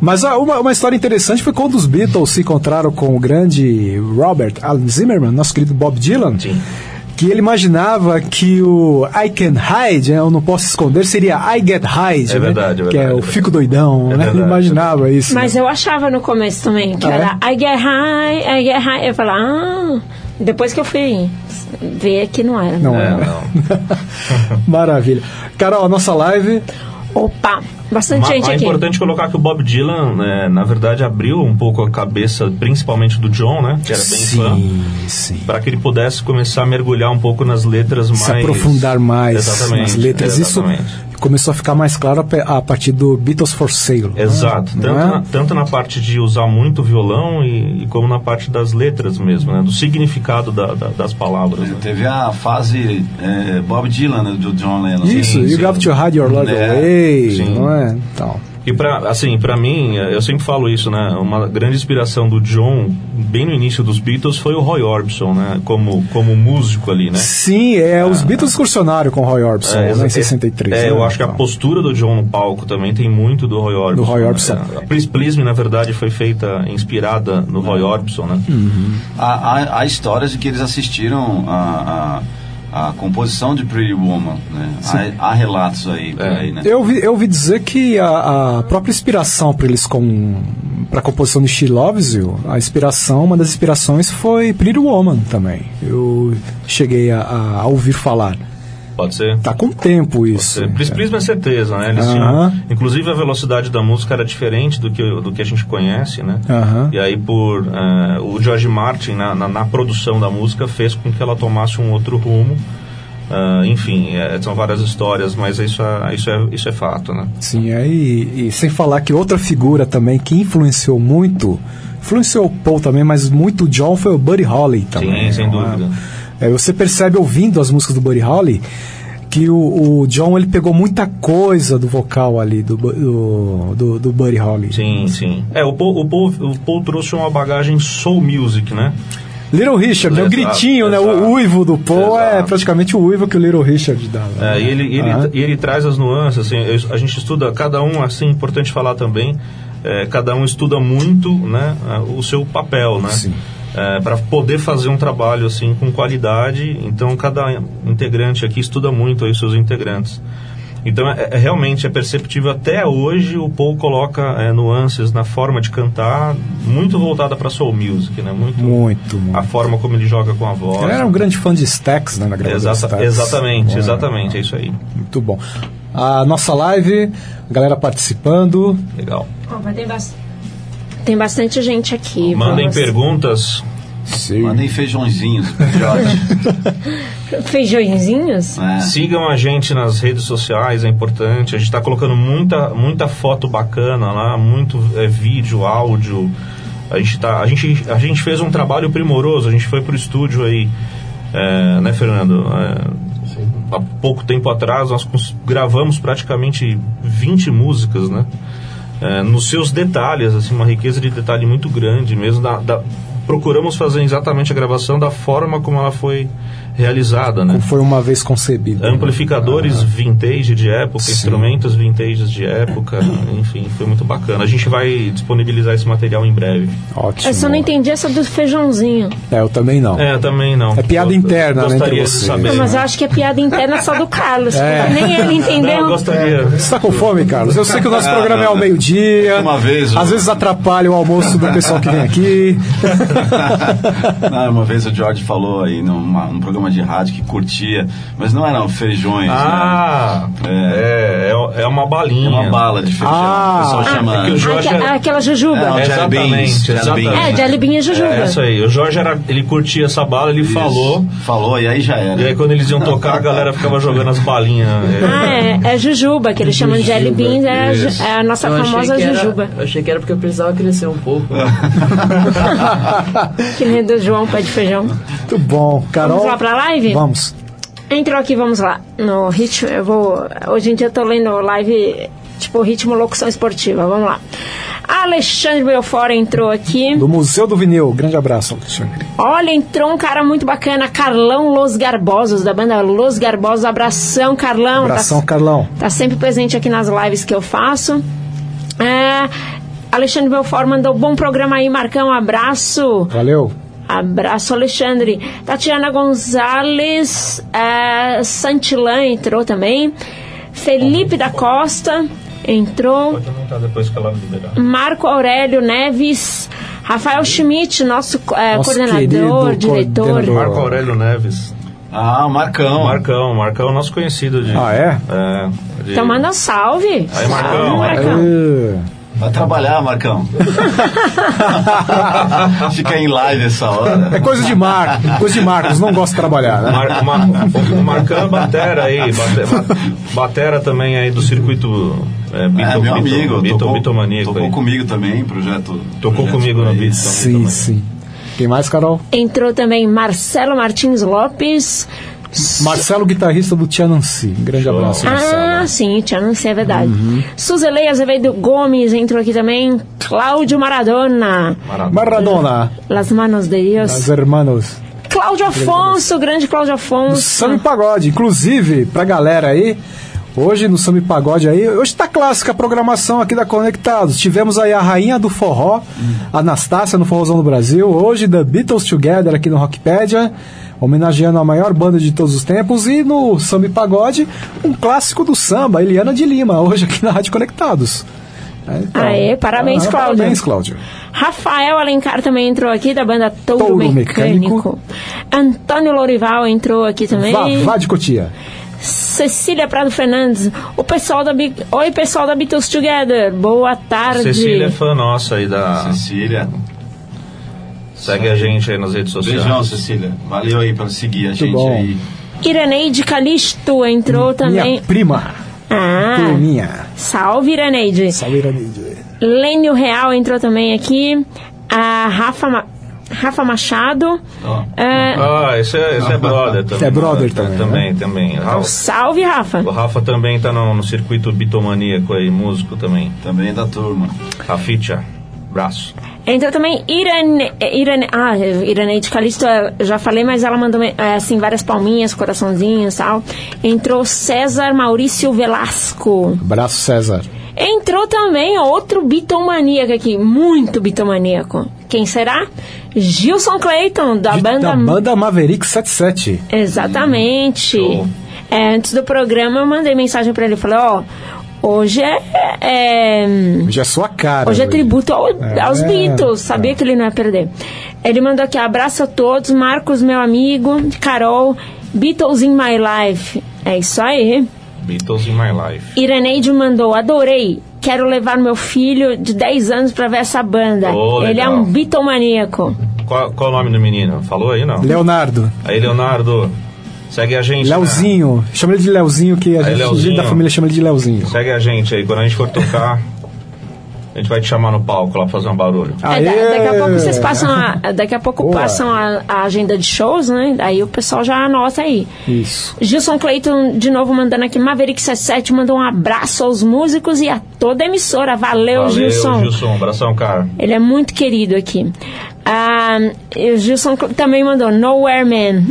B: Mas uma, uma história interessante foi quando os Beatles se encontraram com o grande Robert Alan Zimmerman, nosso querido Bob Dylan.
F: Sim.
B: Que ele imaginava que o I can hide, né, eu não posso esconder, seria I get hide.
F: É
B: né,
F: verdade, é
B: Que é
F: verdade,
B: o
F: é
B: fico doidão,
F: É
B: né? Ele
F: verdade,
B: imaginava isso.
C: Mas eu achava no começo também, que
B: Ah,
C: era I get high, I get high. Eu falava, ah. Depois que eu fui ver que não era.
B: Não
F: É,
B: era.
F: não.
B: Maravilha. Carol, a nossa live.
C: Opa, bastante
F: Mas
C: gente
F: é
C: aqui.
F: importante colocar que o Bob Dylan, né, na verdade, abriu um pouco a cabeça, principalmente do John, né? Que era bem fã.
B: sim.
F: para que ele pudesse começar a mergulhar um pouco nas letras mais.
B: se aprofundar mais
F: Exatamente,
B: nas letras.
F: exatamente.
B: Isso começou a ficar mais claro a partir do Beatles for Sale. né?
F: Exato,
B: Não
F: tanto,
B: é?
F: na, tanto na parte de usar muito o violão e, e como na parte das letras mesmo, né? do significado da- da- das palavras. né?
G: teve a fase é, Bob Dylan né, do John Lennon.
B: Isso,
F: Sim,
B: You
F: sim.
B: Got to Hide Your Love
G: É,
B: Away,
F: sim.
B: não é? Então,
J: E pra, assim, para mim, eu sempre falo isso, né? Uma grande inspiração do John, bem no início dos Beatles, foi o Roy Orbison, né? Como, como músico ali, né?
B: Sim, é, os Beatles excursionaram com o Roy Orbison, né,
J: exa-
B: em 63.
J: É,
B: né,
J: eu acho que a postura do John no palco também tem muito do Roy Orbison.
B: Do Roy
J: né?
B: Orbison.
J: É, A Please Please Me, na verdade, foi feita, inspirada no Roy Orbison, né?
G: Há, há, há histórias de que eles assistiram a, a, a composição de Pretty Woman, né? Há, há relatos aí,
J: É.
G: aí, né?
B: Eu ouvi, eu ouvi dizer que a, a própria inspiração para eles com para a composição de She Loves You, a inspiração, uma das inspirações foi Pretty Woman também. Eu cheguei a, a ouvir falar.
J: Pode ser?
B: Tá com tempo isso.
J: É, Me é certeza, né? Eles
B: Aham.
J: tinham, inclusive a velocidade da música era diferente do que, do que a gente conhece, né?
B: Aham.
J: E aí por eh, o George Martin na, na, na produção da música fez com que ela tomasse um outro rumo. Ah, enfim, eh, são várias histórias, mas isso é, isso é, isso é fato, né?
B: Sim, aí, e sem falar que outra figura também que influenciou muito, influenciou o Paul também, mas muito o John foi o Buddy Holly também.
J: Sim, sem
B: Uma-
J: dúvida.
B: É, você percebe ouvindo as músicas do Buddy Holly que o, o John ele pegou muita coisa do vocal ali do, do, do, do Buddy Holly.
J: Sim, sim. É, o Paul, o Paul, o Paul trouxe uma bagagem soul music, né?
B: Little Richard, né, o
J: Exato,
B: gritinho, né,
J: exato.
B: o uivo do Paul é
J: Exato.
B: praticamente o uivo que o Little Richard dava.
J: É, e ele, ele, e ele traz as nuances, assim, a gente estuda, cada um, assim, importante falar também, é, cada um estuda muito, né, o seu papel, né?
B: Sim.
J: Para poder fazer um trabalho, assim, com qualidade, então cada integrante aqui estuda muito aí os seus integrantes. Então, é, é- realmente é perceptível até hoje o Paul coloca é, nuances na forma de cantar muito voltada para soul music, né? Muito,
B: Muito, muito.
J: a forma como ele joga com a voz.
B: Ele era um grande fã de Stax, né, na gravadora
J: Exata-
B: Stax.
J: exatamente,
B: É,
J: exatamente, é isso aí.
B: Muito bom. A nossa live, a galera participando.
J: Legal.
C: Ó, mas tem, bas- tem bastante gente aqui.
J: Mandem
C: vamos-
J: perguntas.
B: Sim.
G: Mandem feijõezinhos Jorge.
C: Feijõezinhos?
G: né?
J: Sigam a gente nas redes sociais, é importante. A gente está colocando muita, muita foto bacana lá, muito é, vídeo, áudio. A gente, tá, a, gente, a gente fez um trabalho primoroso, a gente foi pro estúdio aí, é, né, Fernando? É, há pouco tempo atrás nós gravamos praticamente 20 músicas, né? É, nos seus detalhes, assim, uma riqueza de detalhe muito grande mesmo. da- da- procuramos fazer exatamente a gravação da forma como ela foi realizada, né?
B: Como foi uma vez concebido.
J: Amplificadores vintage de época,
B: Sim.
J: instrumentos vintage de época, enfim, foi muito bacana. A gente vai disponibilizar esse material em breve.
B: Ótimo.
C: Eu só não entendi essa do feijãozinho.
B: É, eu também não.
J: É, também não.
B: É piada
J: Eu-
B: interna, né,
J: gostaria
B: entre
J: de
B: vocês.
J: saber.
C: Não, mas eu acho que é piada interna só do Carlos.
B: É.
C: Nem ele
J: Não,
C: entendeu.
J: eu gostaria.
B: Você tá com fome, Carlos? Eu sei que o nosso programa é ao meio-dia.
G: Uma vez,
B: Às
G: eu-
B: vezes atrapalha o almoço do pessoal que vem aqui.
G: Não, uma vez o George falou aí numa, num programa de rádio que curtia, mas não eram feijões,
J: Ah,
G: É.
J: é, é, é uma balinha.
G: né? É uma bala de feijão.
B: Ah.
G: o pessoal
B: Ah,
G: chama.
J: é que o Jorge é-
C: aquela jujuba.
G: É,
C: É,
G: Jelly
J: Exatamente,
G: Beans, Jelly
C: alibinha jujuba.
J: É isso aí. O Jorge era, ele curtia essa bala, ele falou.
G: Falou, e aí já era.
J: E aí quando eles iam tocar, a galera ficava jogando as balinhas. é.
C: Ah, é, é jujuba, que eles chamam de jelly beans, é, a
G: Isso.
C: é a nossa
I: Eu
C: famosa
I: era-
C: jujuba.
I: eu achei que era porque eu precisava crescer um pouco.
C: Que nem do João Pé de Feijão.
B: Muito bom. Carol.
C: Vamos lá pra live?
B: Vamos.
C: Entrou aqui, vamos lá. No ritmo, eu vou. Hoje em dia eu tô lendo live, tipo, ritmo locução esportiva. Vamos lá. Alexandre Belfort entrou aqui.
B: Do Museu do Vinil. Grande abraço, Alexandre.
C: Olha, entrou um cara muito bacana, Carlão Los Garbosos, da banda Los Garbosos. Abração, Carlão.
B: Abração,
C: Tá,
B: Carlão.
C: tá sempre presente aqui nas lives que eu faço. É, Alexandre Belfort mandou bom programa aí, Marcão. Abraço.
B: Valeu.
C: Abraço, Alexandre. Tatiana Gonzalez, é, Santillan entrou também. Felipe da Costa entrou. Marco Aurélio Neves. Rafael Schmidt, nosso, é,
B: Nosso
C: coordenador, diretor.
B: coordenador.
J: Marco Aurélio Neves.
G: Ah, o Marcão.
J: Marcão, Marcão é o nosso conhecido de.
B: Ah, é?
J: É. de-
C: Então manda um salve.
J: Aí, Marcão.
C: Salve, Marcão.
B: É.
G: Vai trabalhar, Marcão. Fica em live essa hora.
B: É coisa de Marcos. Coisa de Marcos. Não gosta de trabalhar, né?
J: Mar, Mar- o Marcão é batera aí, batera, batera também aí do circuito é,
G: É,
J: Beatle,
G: meu
J: Beatle-
G: amigo,
J: Beatle-
G: tocou,
J: Beatlemaníaco
G: tocou
J: aí.
G: comigo também, projeto.
J: Tocou
G: projetos
J: comigo no
G: aí.
J: Beatle.
B: Sim, sim. Quem mais, Carol?
C: Entrou também Marcelo Martins Lopes.
B: Marcelo, guitarrista do Tianansi. Um grande abraço, Marcelo.
C: Ah, sim, sei, é verdade. Suzelei Azevedo Gomes entrou aqui também. Cláudio Maradona.
B: Maradona,
C: Las manos de Dios.
B: os hermanos.
C: Cláudio Afonso, grande Cláudio Afonso.
B: Samba e Pagode. Inclusive, pra galera aí, hoje no Samba e Pagode aí, hoje tá clássica a programação aqui da Conectados. Tivemos aí a rainha do forró, Anastácia no Forrozão do Brasil. Hoje, The Beatles Together aqui no Rockpedia, homenageando a maior banda de todos os tempos. E no Samba e Pagode, um clássico do samba, Eliana de Lima, hoje aqui na Rádio Conectados. É, então,
C: Aê, parabéns,
B: ah,
C: Cláudio.
B: Parabéns, Cláudio.
C: Rafael Alencar também entrou aqui, da banda Touro,
B: Touro
C: Mecânico.
B: Mecânico.
C: Antônio Lorival entrou aqui também.
B: Vavá de Cotia.
C: Cecília Prado Fernandes. O pessoal da Bi- Oi, pessoal da Beatles Together. Boa tarde.
J: Cecília é fã nossa aí da.
G: Cecília.
J: Segue a gente aí nas redes sociais.
G: Beijão, Cecília. Valeu aí pra seguir a gente
B: bom.
G: aí.
C: Iraneide Calixto entrou também.
B: Minha prima,
C: Ah,
B: turminha.
C: salve Iraneide.
B: Salve, Iraneide.
C: Lênio Real entrou também aqui. A Rafa, Ma- Rafa Machado. É,
J: Ah, esse é, esse é brother também.
B: É brother também,
J: Também, também. Rafa,
C: salve, Rafa.
J: o Rafa também tá no, no circuito bitomaníaco aí, músico também.
G: Também é da turma.
J: Raficha, braço.
C: Entrou também Irane, Irane, ah, Iraneide Calixto, eu já falei, mas ela mandou é, assim várias palminhas, coraçãozinhos e tal. Entrou César Maurício Velasco.
B: Abraço, César.
C: Entrou também outro bitomaníaco aqui, muito bitomaníaco. Quem será? Gilson Clayton, da
B: De-
C: banda...
B: Da banda Maverick 77.
C: Exatamente.
J: Show.
C: É, antes do programa eu mandei mensagem pra ele, falei, ó, hoje é... é
B: Hoje é sua cara.
C: Hoje é tributo ao-
B: É,
C: aos Beatles, sabia que ele não ia perder. Ele mandou aqui, abraço a todos, Marcos, meu amigo, Carol, Beatles in my life. É isso aí.
J: Beatles in my life.
C: Iraneide mandou, adorei, quero levar meu filho de 10 anos pra ver essa banda.
J: Oh,
C: ele é um Beatlemaníaco.
J: Qual, qual o nome do menino? Falou aí, não?
B: Leonardo.
J: Aí, Leonardo, segue a gente. né?
B: Leozinho. Chama ele de Leozinho, que a
J: Aí,
B: gente,
J: Leozinho.
B: da família chama ele de Leozinho.
J: Segue a gente aí. Quando a gente for tocar, a gente vai te chamar no palco lá pra fazer um barulho.
C: É, da- daqui a pouco vocês passam a, daqui a pouco
B: Boa.
C: passam a, a agenda de shows, né? Aí o pessoal já anota aí.
B: Isso.
C: Gilson Clayton, de novo, mandando aqui. Maverick 77 mandou um abraço aos músicos e a toda a emissora. Valeu,
J: Valeu,
C: Gilson.
J: Gilson. Abração, cara.
C: Ele é muito querido aqui. Ah, o Gilson também mandou Nowhere Man.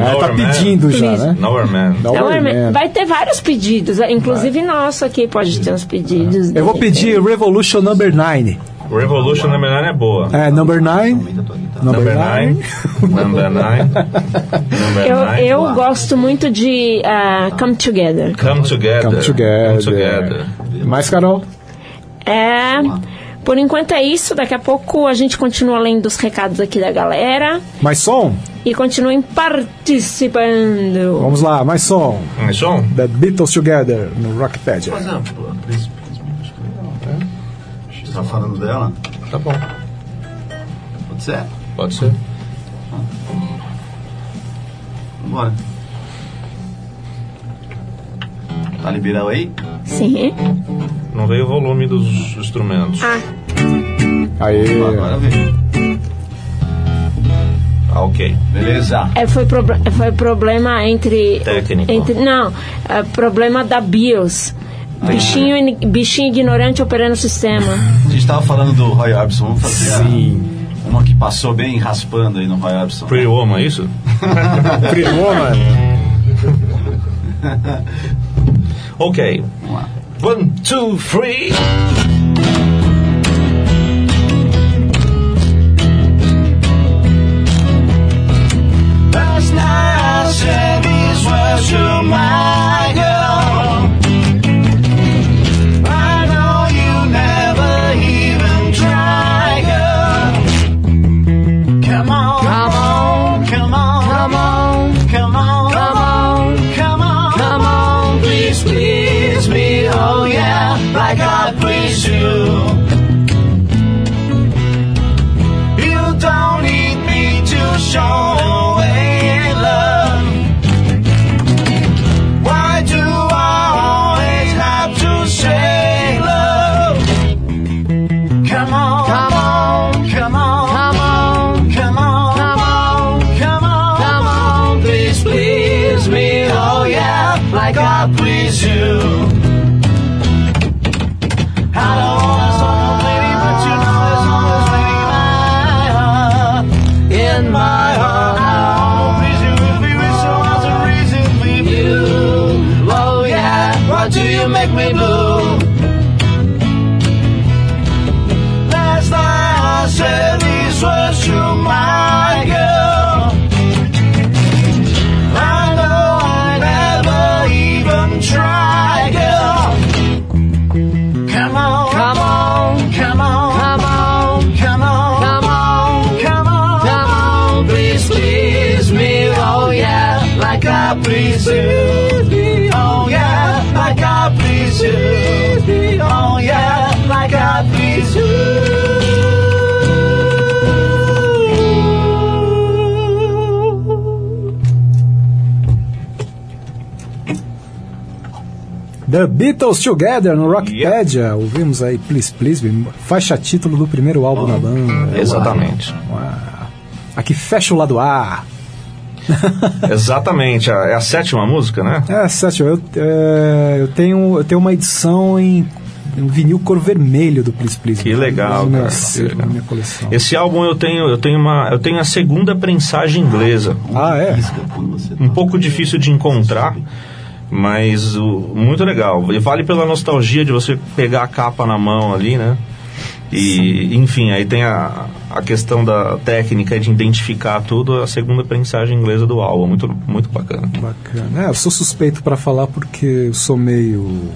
B: Ah, tá
J: Nowhere Man.
B: pedindo já,
C: Please.
B: né?
J: Nowhere Man.
B: Nowhere
C: Nowhere Man.
B: Man.
C: Vai ter vários pedidos, inclusive nosso aqui pode ter uns pedidos.
B: Eu vou pedir Revolution Number 9.
J: Revolution Number 9 é boa.
B: É, Number 9. Number
J: Number
B: 9.
J: 9. Number 9. Number
C: Eu,
J: 9.
C: eu gosto muito de ah, Come Together.
J: Come together.
B: Come together.
J: Come together.
B: Mais, Carol?
C: É. Por enquanto é isso. Daqui a pouco a gente continua lendo os recados aqui da galera.
B: Mais som?
C: E continuem participando.
B: Vamos lá, mais som.
J: Mais som?
B: The Beatles Together no Rockpedia.
G: Você tá falando dela?
J: Tá bom.
G: Pode ser?
J: Pode ser.
G: Vambora. Tá liberado aí?
C: Sim.
J: Não veio o volume dos instrumentos.
C: Ah,
B: Aí.
G: Agora vem.
J: Ah, ok.
G: Beleza.
C: é, foi, proble- foi problema entre.
J: Técnico.
C: entre não, é, problema da BIOS. Bichinho, ini- bichinho ignorante operando o sistema.
G: A gente tava falando do Roy Orbison. Vamos fazer a-
B: Sim.
G: uma que passou bem raspando aí no Roy Orbison.
J: Pretty Woman, é isso?
B: Pretty Woman.
J: Ok.
G: Vamos.
J: One, two, three.
F: Last night I said these words to my
B: The Beatles Together no Rockpedia. Ouvimos aí Please Please faixa título do primeiro álbum da banda.
J: Exatamente.
B: Uau. Aqui fecha o lado A.
J: Exatamente. a- É a sétima música, né?
B: É, Sérgio, eu, é, eu, tenho, eu tenho uma edição em um vinil cor vermelho do Please Please.
J: Que legal, cara, que legal.
B: minha coleção.
J: Esse álbum eu tenho, eu tenho uma, eu tenho a segunda prensagem inglesa.
B: Ah, é?
J: Um pouco difícil de encontrar, mas o- muito legal. E vale pela nostalgia de você pegar a capa na mão ali, né? E, enfim, aí tem a, a questão da técnica de identificar tudo, a segunda prensagem inglesa do álbum, muito, muito bacana.
B: Bacana. É, eu sou suspeito pra falar porque eu sou meio.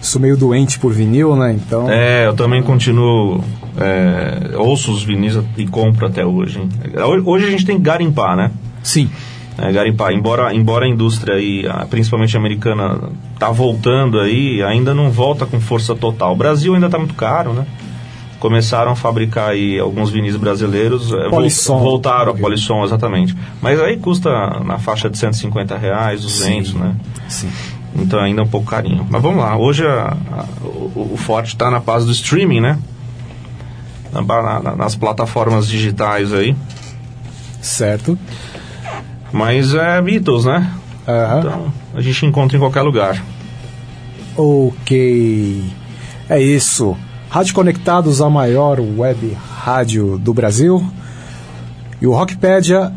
B: Sou meio doente por vinil, né? Então.
J: É, eu também continuo. É, ouço os vinis e compro até hoje. hein? Hoje a gente tem que garimpar, né?
B: Sim.
J: É, garimpar. Embora, embora a indústria aí, a- principalmente americana, tá voltando aí, ainda não volta com força total. O Brasil ainda tá muito caro, né? Começaram a fabricar aí alguns vinis brasileiros. é,
B: Polisson.
J: Voltaram a Polisson, exatamente. Mas aí custa na faixa de 150 reais, 200,
B: Sim.
J: né?
B: Sim.
J: Então ainda é um pouco carinho. Mas vamos lá, hoje a- a- o, o forte está na base do streaming, né? Na na- nas plataformas digitais aí.
B: Certo.
J: Mas é Beatles, né?
B: Aham.
J: Então a gente encontra em qualquer lugar.
B: Ok. É isso. Rádio Conectados, a maior web rádio do Brasil. E o Rockpedia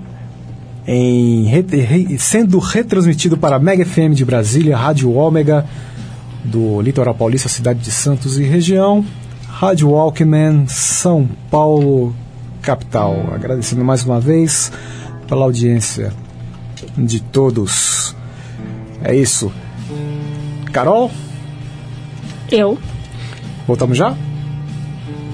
B: em re- sendo retransmitido para a Mega FM de Brasília, Rádio Ômega do Litoral Paulista, cidade de Santos e região, Rádio Walkman, São Paulo, capital. Agradecendo mais uma vez pela audiência de todos. É isso. Carol,
C: Eu?
B: voltamos já?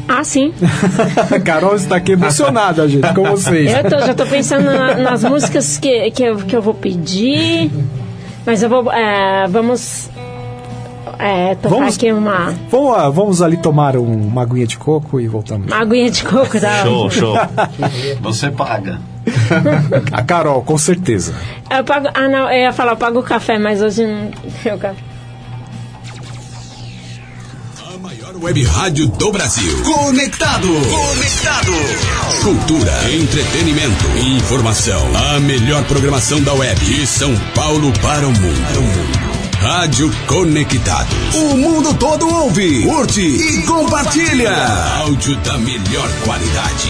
C: Ah, sim.
B: Carol está aqui emocionada, gente, com vocês.
C: Eu tô- já tô pensando na- nas músicas que, que, eu, que eu vou pedir. Mas eu vou. é, vamos. É, tocar
B: Vamos-
C: aqui uma,
B: Vamos, vamos ali tomar um- uma aguinha de coco e voltamos.
C: uma aguinha de coco, tá?
J: Show, show.
G: Você paga.
B: A Carol, com certeza.
C: Eu pago. Ah, não, eu ia falar, eu pago o café, mas hoje não. Eu, ca-
F: A maior web rádio do Brasil. Conectado. Conectado. Cultura, entretenimento, informação. A melhor programação da web. De São Paulo para o mundo. Rádio Conectados. O mundo todo ouve, curte e compartilha. Áudio da melhor qualidade.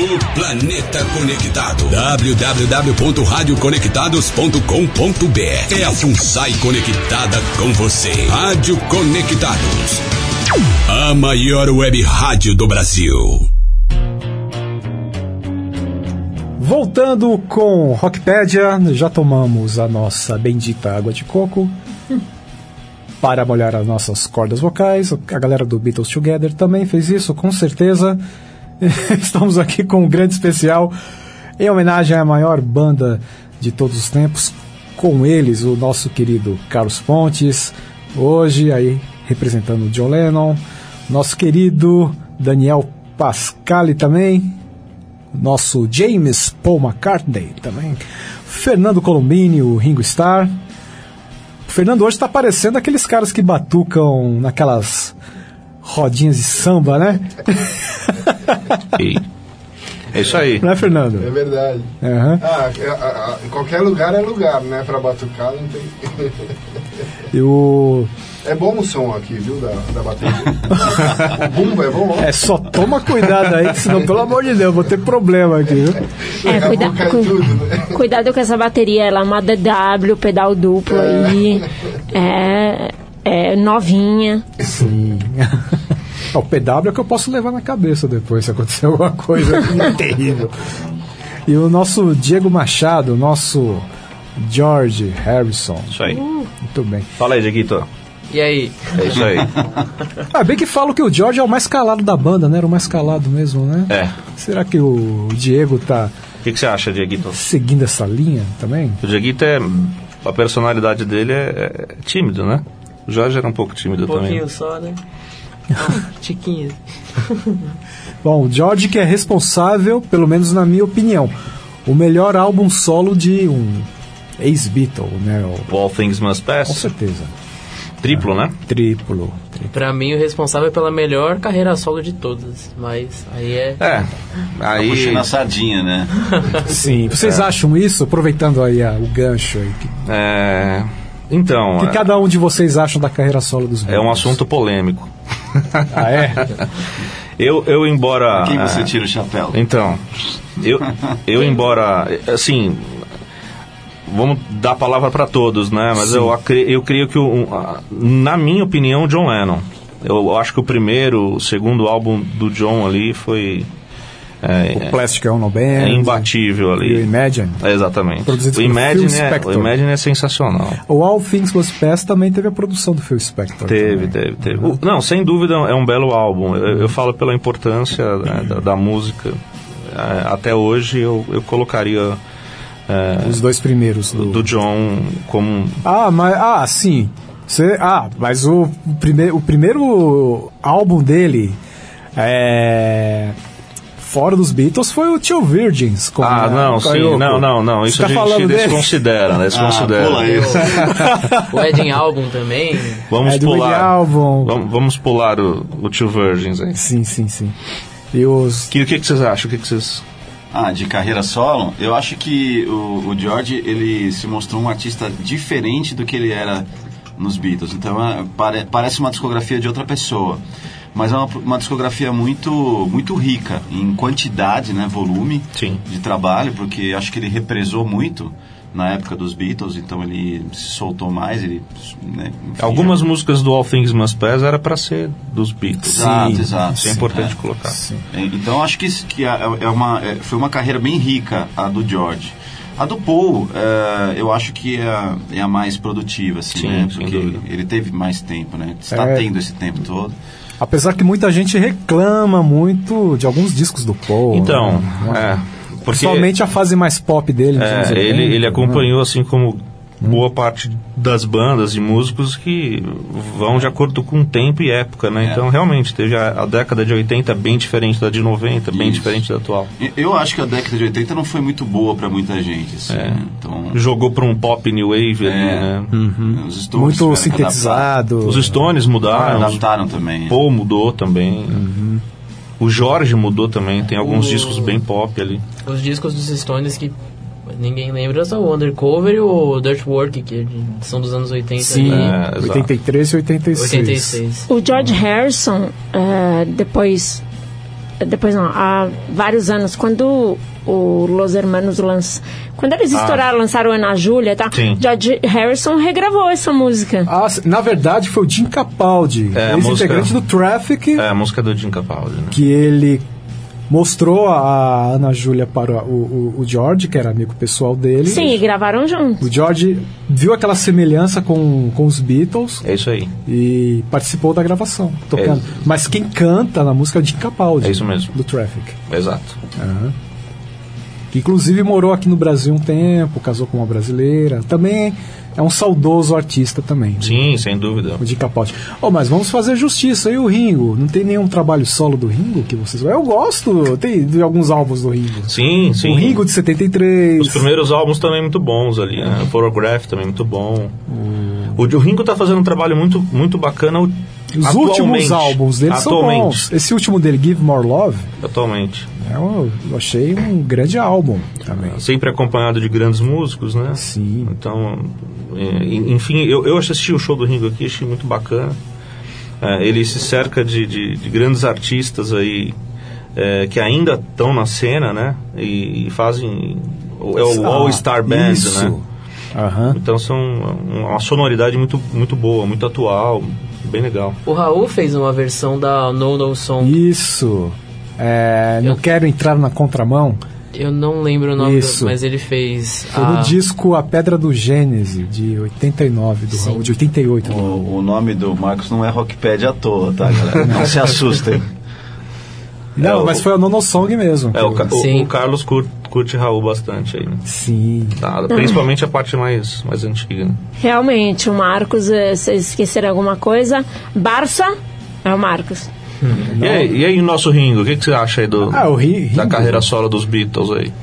F: O planeta conectado. www.radioconectados.com.br É a FUNSAI conectada com você. Rádio Conectados. A maior web rádio do Brasil.
B: Voltando com Rockpedia, já tomamos a nossa bendita água de coco para molhar as nossas cordas vocais. A galera do Beatles Together também fez isso, com certeza. Estamos aqui com um grande especial em homenagem à maior banda de todos os tempos, com eles o nosso querido Carlos Pontes, hoje aí representando o John Lennon, nosso querido Daniel Pascali também, nosso James Paul McCartney também, Fernando Colombini, o Ringo Starr. O Fernando hoje está parecendo aqueles caras que batucam naquelas rodinhas de samba, né?
J: E é isso aí.
B: Não é, Fernando?
H: É verdade.
B: Aham.
H: Ah, é- a- a- em qualquer lugar é lugar, né? Pra batucar não tem.
B: E o
H: É bom o som aqui, viu? Da, da bateria. o bumbo é bom, ó.
B: É, só toma cuidado aí, senão, pelo amor de Deus, eu vou ter problema aqui, viu?
C: É,
H: a
C: cuida- cu-
H: tudo, né?
C: Cuidado com essa bateria, ela é uma DW, pedal duplo aí. É, é novinha.
B: Sim. o PW é que eu posso levar na cabeça depois, se acontecer alguma coisa terrível. E o nosso Diego Machado, o nosso George Harrison.
J: Isso aí.
B: Muito bem.
J: Fala aí, Dieguito.
I: E aí?
J: É isso aí.
B: Ah, bem que falam que o George é o mais calado da banda, né? Era o mais calado mesmo, né?
J: É.
B: Será que o Diego tá
J: O que, que você acha, Dieguito?
B: seguindo essa linha também?
J: O Dieguito é. A personalidade dele é, é tímido, né? O Jorge era um pouco tímido
I: Um pouquinho
J: também.
I: só, né? Ah, Tiquinho.
B: Bom, o George que é responsável, pelo menos na minha opinião, o melhor álbum solo de um ex-Beatle, né? O-
J: All Things Must
B: Com
J: Pass.
B: certeza.
J: Triplo, né?
B: Triplo.
I: Pra mim, o responsável pela melhor carreira solo de todas. Mas aí é.
J: É.
G: Tá
J: Aí.
G: puxando a sardinha, né?
B: Sim. Vocês acham isso? Aproveitando aí a- o gancho aí. que-
J: É. Então.
B: O que
J: é-
B: cada um de vocês acham da carreira solo dos
J: É
B: Beatles?
J: um assunto polêmico.
B: Ah, é?
J: Eu, eu embora.
G: Quem
J: é,
G: você tira o chapéu?
J: Então, eu, eu embora, assim, vamos dar a palavra para todos, né? Mas eu, acre- eu creio que, o- um, na minha opinião, John Lennon. Eu acho que o primeiro, o segundo álbum do John ali foi é,
B: O Plastic Ono Band.
J: é imbatível
B: E o
J: ali.
B: Imagine.
J: É, exatamente.
B: Produzido
J: O Imagine, é,
B: Spector.
J: o Imagine é sensacional.
B: O All Things Must Pass também teve a produção do Phil Spector.
J: Teve,
B: também.
J: teve, teve. O- não, sem dúvida é um belo álbum. Eu, eu falo pela importância né, da, da música. É, até hoje eu, eu colocaria é,
B: Os dois primeiros. Do...
J: do John como.
B: Ah, mas... Ah, sim. Ah, mas o, o, prime... o primeiro álbum dele... É... Fora dos Beatles foi o Tio Virgins. com
J: Ah,
B: a-
J: não, sim,
B: Yoko.
J: não, não, não. Isso
B: Você
J: a
B: tá
J: gente
B: falando dele?
J: desconsidera, né? Desconsidera.
G: Ah.
I: O Wedding Album também.
J: Vamos
B: É do
J: pular.
B: Album.
J: Vamos, vamos pular o, o Two Virgins aí.
B: Sim, sim, sim. E os...
J: Que- O que, que vocês acham? O que, que vocês.
G: Ah, de carreira solo, eu acho que o, o George ele se mostrou um artista diferente do que ele era nos Beatles. Então é, pare- parece uma discografia de outra pessoa, mas é uma, uma discografia muito muito rica em quantidade, né, volume
J: Sim.
G: de trabalho, porque acho que ele represou muito na época dos Beatles, então ele se soltou mais, ele né, enfim,
J: Algumas
G: é-
J: músicas do All Things Must Pass era para ser dos Beatles.
G: Exato,
B: Sim,
G: exato.
J: Isso é importante colocar.
G: É, Então acho que, que é, é uma, é, foi uma carreira bem rica a do George. A do Paul, é, eu acho que é, a- é a mais produtiva, assim,
J: Sim,
G: né? Porque ele teve mais tempo, né? Está
B: É.
G: tendo esse tempo todo.
B: Apesar que muita gente reclama muito de alguns discos do Paul.
J: Então,
B: né?
J: é. Porque
B: Principalmente a fase mais pop dele.
J: é,
B: 80,
J: ele, ele
B: né?
J: acompanhou, assim como boa parte das bandas e músicos que vão de acordo com tempo e época, né?
G: É.
J: Então, realmente, teve a, a década de 80 bem diferente da de 90, bem
G: Isso.
J: diferente da atual.
G: Eu acho que a década de 80 não foi muito boa para muita gente, assim,
J: É.
G: né? Então,
J: Jogou para um pop new wave ali,
G: É.
J: né?
G: os Stones
B: Uhum. Muito sintetizado.
J: Os Stones mudaram, os
G: adaptaram também.
J: Paul mudou também. O Jorge mudou também, tem alguns
I: O-
J: discos bem pop ali.
I: Os discos dos Stones que ninguém lembra são o Undercover e o Dirt Work, que são dos anos 80.
B: Sim.
J: É, exato.
B: 83 e 86.
I: 86.
C: O George Harrison, eh, depois. Depois não, há vários anos, quando o Los Hermanos lançam. Quando eles estouraram, lançaram Ana Júlia, tá?
J: Sim.
C: George Harrison regravou essa música.
B: Ah, na verdade foi o Jim Capaldi,
J: É,
B: ex-integrante
J: música-
B: do Traffic,
J: É, a música do Jim Capaldi, né?
B: que ele mostrou a Ana Júlia para o, o, o George, que era amigo pessoal dele.
C: Sim, e gravaram juntos.
B: O George viu aquela semelhança com, com os Beatles
J: É isso aí,
B: e participou da gravação, tocando. Mas quem canta na música é o Jim Capaldi.
J: é isso mesmo.
B: Do Traffic.
J: Exato.
B: Aham. Que inclusive morou aqui no Brasil um tempo, casou com uma brasileira. Também é um saudoso artista também.
J: Sim, sem dúvida.
B: O de Capote. Oh, mas vamos fazer justiça. E o Ringo? Não tem nenhum trabalho solo do Ringo que vocês... Eu gosto tem, de alguns álbuns do Ringo.
J: Sim, sim.
B: O Ringo de 73.
J: Os primeiros álbuns também muito bons ali, né? O Photograph também muito bom. O, o Ringo tá fazendo um trabalho muito, muito bacana
B: Os
J: atualmente.
B: últimos álbuns dele são
J: atualmente,
B: bons. Esse último dele, Give More Love,
J: Atualmente.
B: é um- eu achei um grande álbum também.
J: Sempre acompanhado de grandes músicos, né?
B: Sim.
J: Então, é, en- enfim, eu, eu assisti o show do Ringo aqui, achei muito bacana. É, ele se cerca de, de, de grandes artistas aí é, que ainda estão na cena, né? E, e fazem. É o
B: Ah,
J: All-Star Band,
B: isso.
J: né?
B: Aham.
J: Então são uma sonoridade muito, muito boa, muito atual, bem legal.
I: O Raul fez uma versão da No No Song.
B: Isso. É, não
I: Eu-
B: quero entrar na contramão.
I: Eu não lembro o nome,
B: Isso.
I: do, mas ele fez.
B: Foi
I: a-
B: no disco A Pedra do Gênese, de 89, do
I: Sim.
B: Raul, de 88. do Raul.
G: O, o nome do Marcos não é Rockpad à toa, tá, galera? Não se assustem.
B: Não,
J: É, o-
B: mas foi a Nono Song mesmo.
J: É, o, Ca- o-
I: Sim.
J: o Carlos curte, curte Raul bastante aí, né?
B: Sim.
J: Tá, principalmente a parte mais, mais antiga, né?
C: Realmente, o Marcos, eh, vocês esqueceram alguma coisa? Barça é o Marcos.
J: E aí, e aí o nosso Ringo, o que, que você acha aí do,
B: Ah, o Ri-
J: da
B: Ringo.
J: carreira solo dos Beatles aí?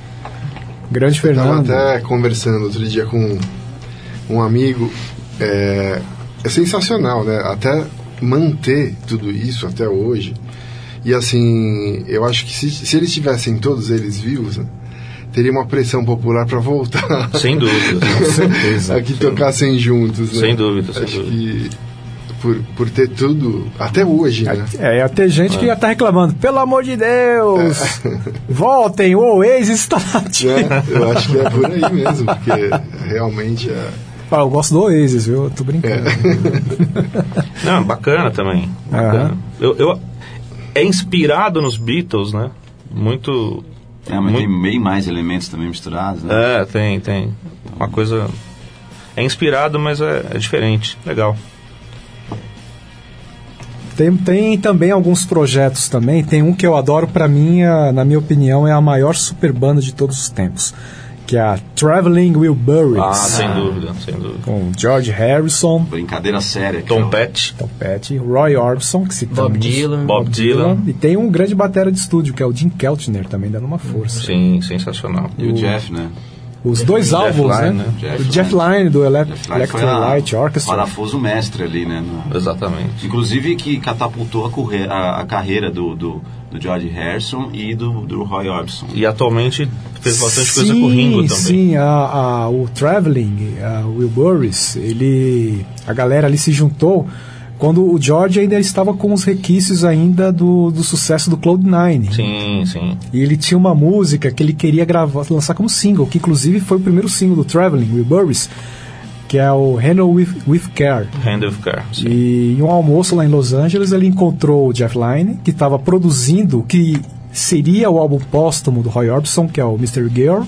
B: Grande
H: Estava
B: Fernando.
H: até conversando outro dia com um amigo. É, é sensacional, né? Até manter tudo isso até hoje. E assim, eu acho que se, se eles tivessem todos eles vivos, né, teria uma pressão popular para voltar.
J: Sem dúvida.
B: certeza.
H: a que tocassem juntos, né?
J: Sem dúvida, sem
H: Acho
J: dúvida.
H: que por, por ter tudo, até hoje, né?
B: É, ia ter gente que ia estar reclamando, pelo amor de Deus, voltem, o Oasis está ativo.
H: Né? Eu acho que é por aí mesmo, porque realmente é.
B: Ah, eu gosto do Oasis, viu? Eu tô brincando.
J: Não, bacana também. Bacana. Eu, eu- é inspirado nos Beatles, né? Muito.
G: É, mas
J: muito-
G: tem bem mais elementos também misturados, né?
J: É, tem, tem. Uma coisa. É inspirado, mas é, é diferente. Legal.
B: Tem, tem também alguns projetos também. Tem um que eu adoro, pra mim, a- na minha opinião, é a maior super banda de todos os tempos. Que é a Traveling Wilburys.
J: Ah, sem dúvida, sem dúvida.
B: Com George Harrison,
G: Brincadeira séria.
J: Tom
G: o-
J: Petty,
B: Tom Petty, Roy Orbison, que citamos.
I: Bob Dylan.
J: Bob Dylan.
B: E tem um grande batera de estúdio, que é o Jim Keltner, também dando uma força.
J: Sim, sensacional.
G: E o Jeff, né?
B: Os dois álbuns, né?
J: né?
G: Jeff
B: o Jeff Lynne, do Elec
G: Jeff a-
B: Electrolyte Orchestra.
G: parafuso mestre ali, né? no-
J: Exatamente.
G: Inclusive que catapultou a, corre- a- a carreira do, do, do George Harrison e do, do Roy Orbison.
J: E atualmente fez bastante coisa
B: sim,
J: com o Ringo também.
B: Sim, a, a- o Traveling, a Will Burris, ele, a galera ali se juntou quando o George ainda estava com os requisitos ainda do, do sucesso do Cloud9.
J: Sim, sim.
B: E ele tinha uma música que ele queria gravar, lançar como single, que inclusive foi o primeiro single do Traveling, Will Burris, que é o Handle with, with Care.
J: Hand of Car. Sim.
B: E em um almoço lá em Los Angeles, ele encontrou o Jeff Lynne, que estava produzindo o que seria o álbum póstumo do Roy Orbison, que é o Mr. Girl.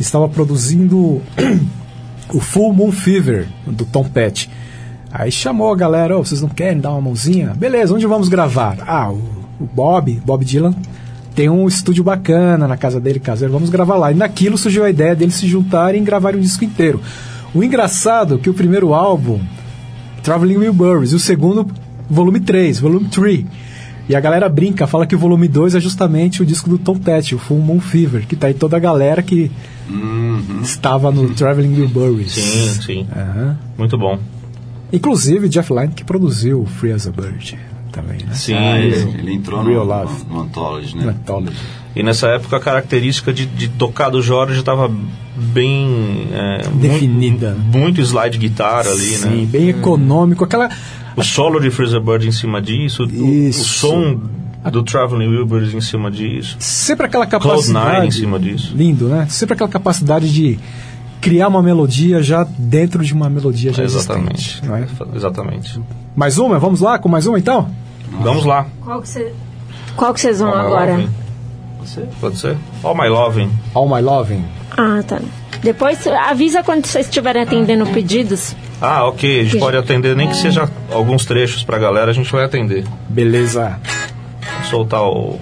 B: Estava produzindo o Full Moon Fever, do Tom Petty. Aí chamou a galera, "Ô, vocês não querem dar uma mãozinha? Beleza, onde vamos gravar? Ah, o, o Bob, Bob Dylan, tem um estúdio bacana na casa dele, caseiro, vamos gravar lá. E naquilo surgiu a ideia deles se juntarem e gravarem um disco inteiro. O engraçado é que o primeiro álbum, Traveling Wilburys, e o segundo, volume 3, volume 3. E a galera brinca, fala que o volume 2 é justamente o disco do Tom Petty, o Full Moon Fever, que tá aí toda a galera que estava no Traveling Wilburys.
J: Sim, sim.
B: Aham.
J: Muito bom.
B: Inclusive Jeff Lynne que produziu Free as a Bird também, né?
J: Sim.
G: Ah, ele, ele entrou no,
B: Real
G: no,
B: Love.
G: no Anthology,
B: No
G: né?
B: Anthology.
J: E nessa época a característica de, de tocar do Jorge estava bem é,
B: Definida.
J: Muito, muito slide guitarra ali,
B: Sim,
J: né?
B: bem econômico, aquela
J: O solo de Freezer Bird em cima disso, o- o,
B: Isso.
J: som do Traveling Wilburys em cima disso,
B: sempre aquela
J: Cloud9
B: capacidade
J: em cima disso.
B: lindo, né? Sempre aquela capacidade de criar uma melodia já dentro de uma melodia já
J: Exatamente.
B: existente, não é?
J: Exatamente.
B: Mais uma, vamos lá com mais uma então?
J: Vamos lá.
C: Qual que você- Qual que vocês vão agora?
J: Loving. Pode ser? Pode ser? All My Loving.
B: All My Loving.
C: Ah, tá. Depois avisa quando vocês estiverem atendendo pedidos.
J: Ah, ok. A gente
C: Sim.
J: pode atender, nem que seja alguns trechos pra galera, a gente vai atender.
B: Beleza.
J: Vou soltar o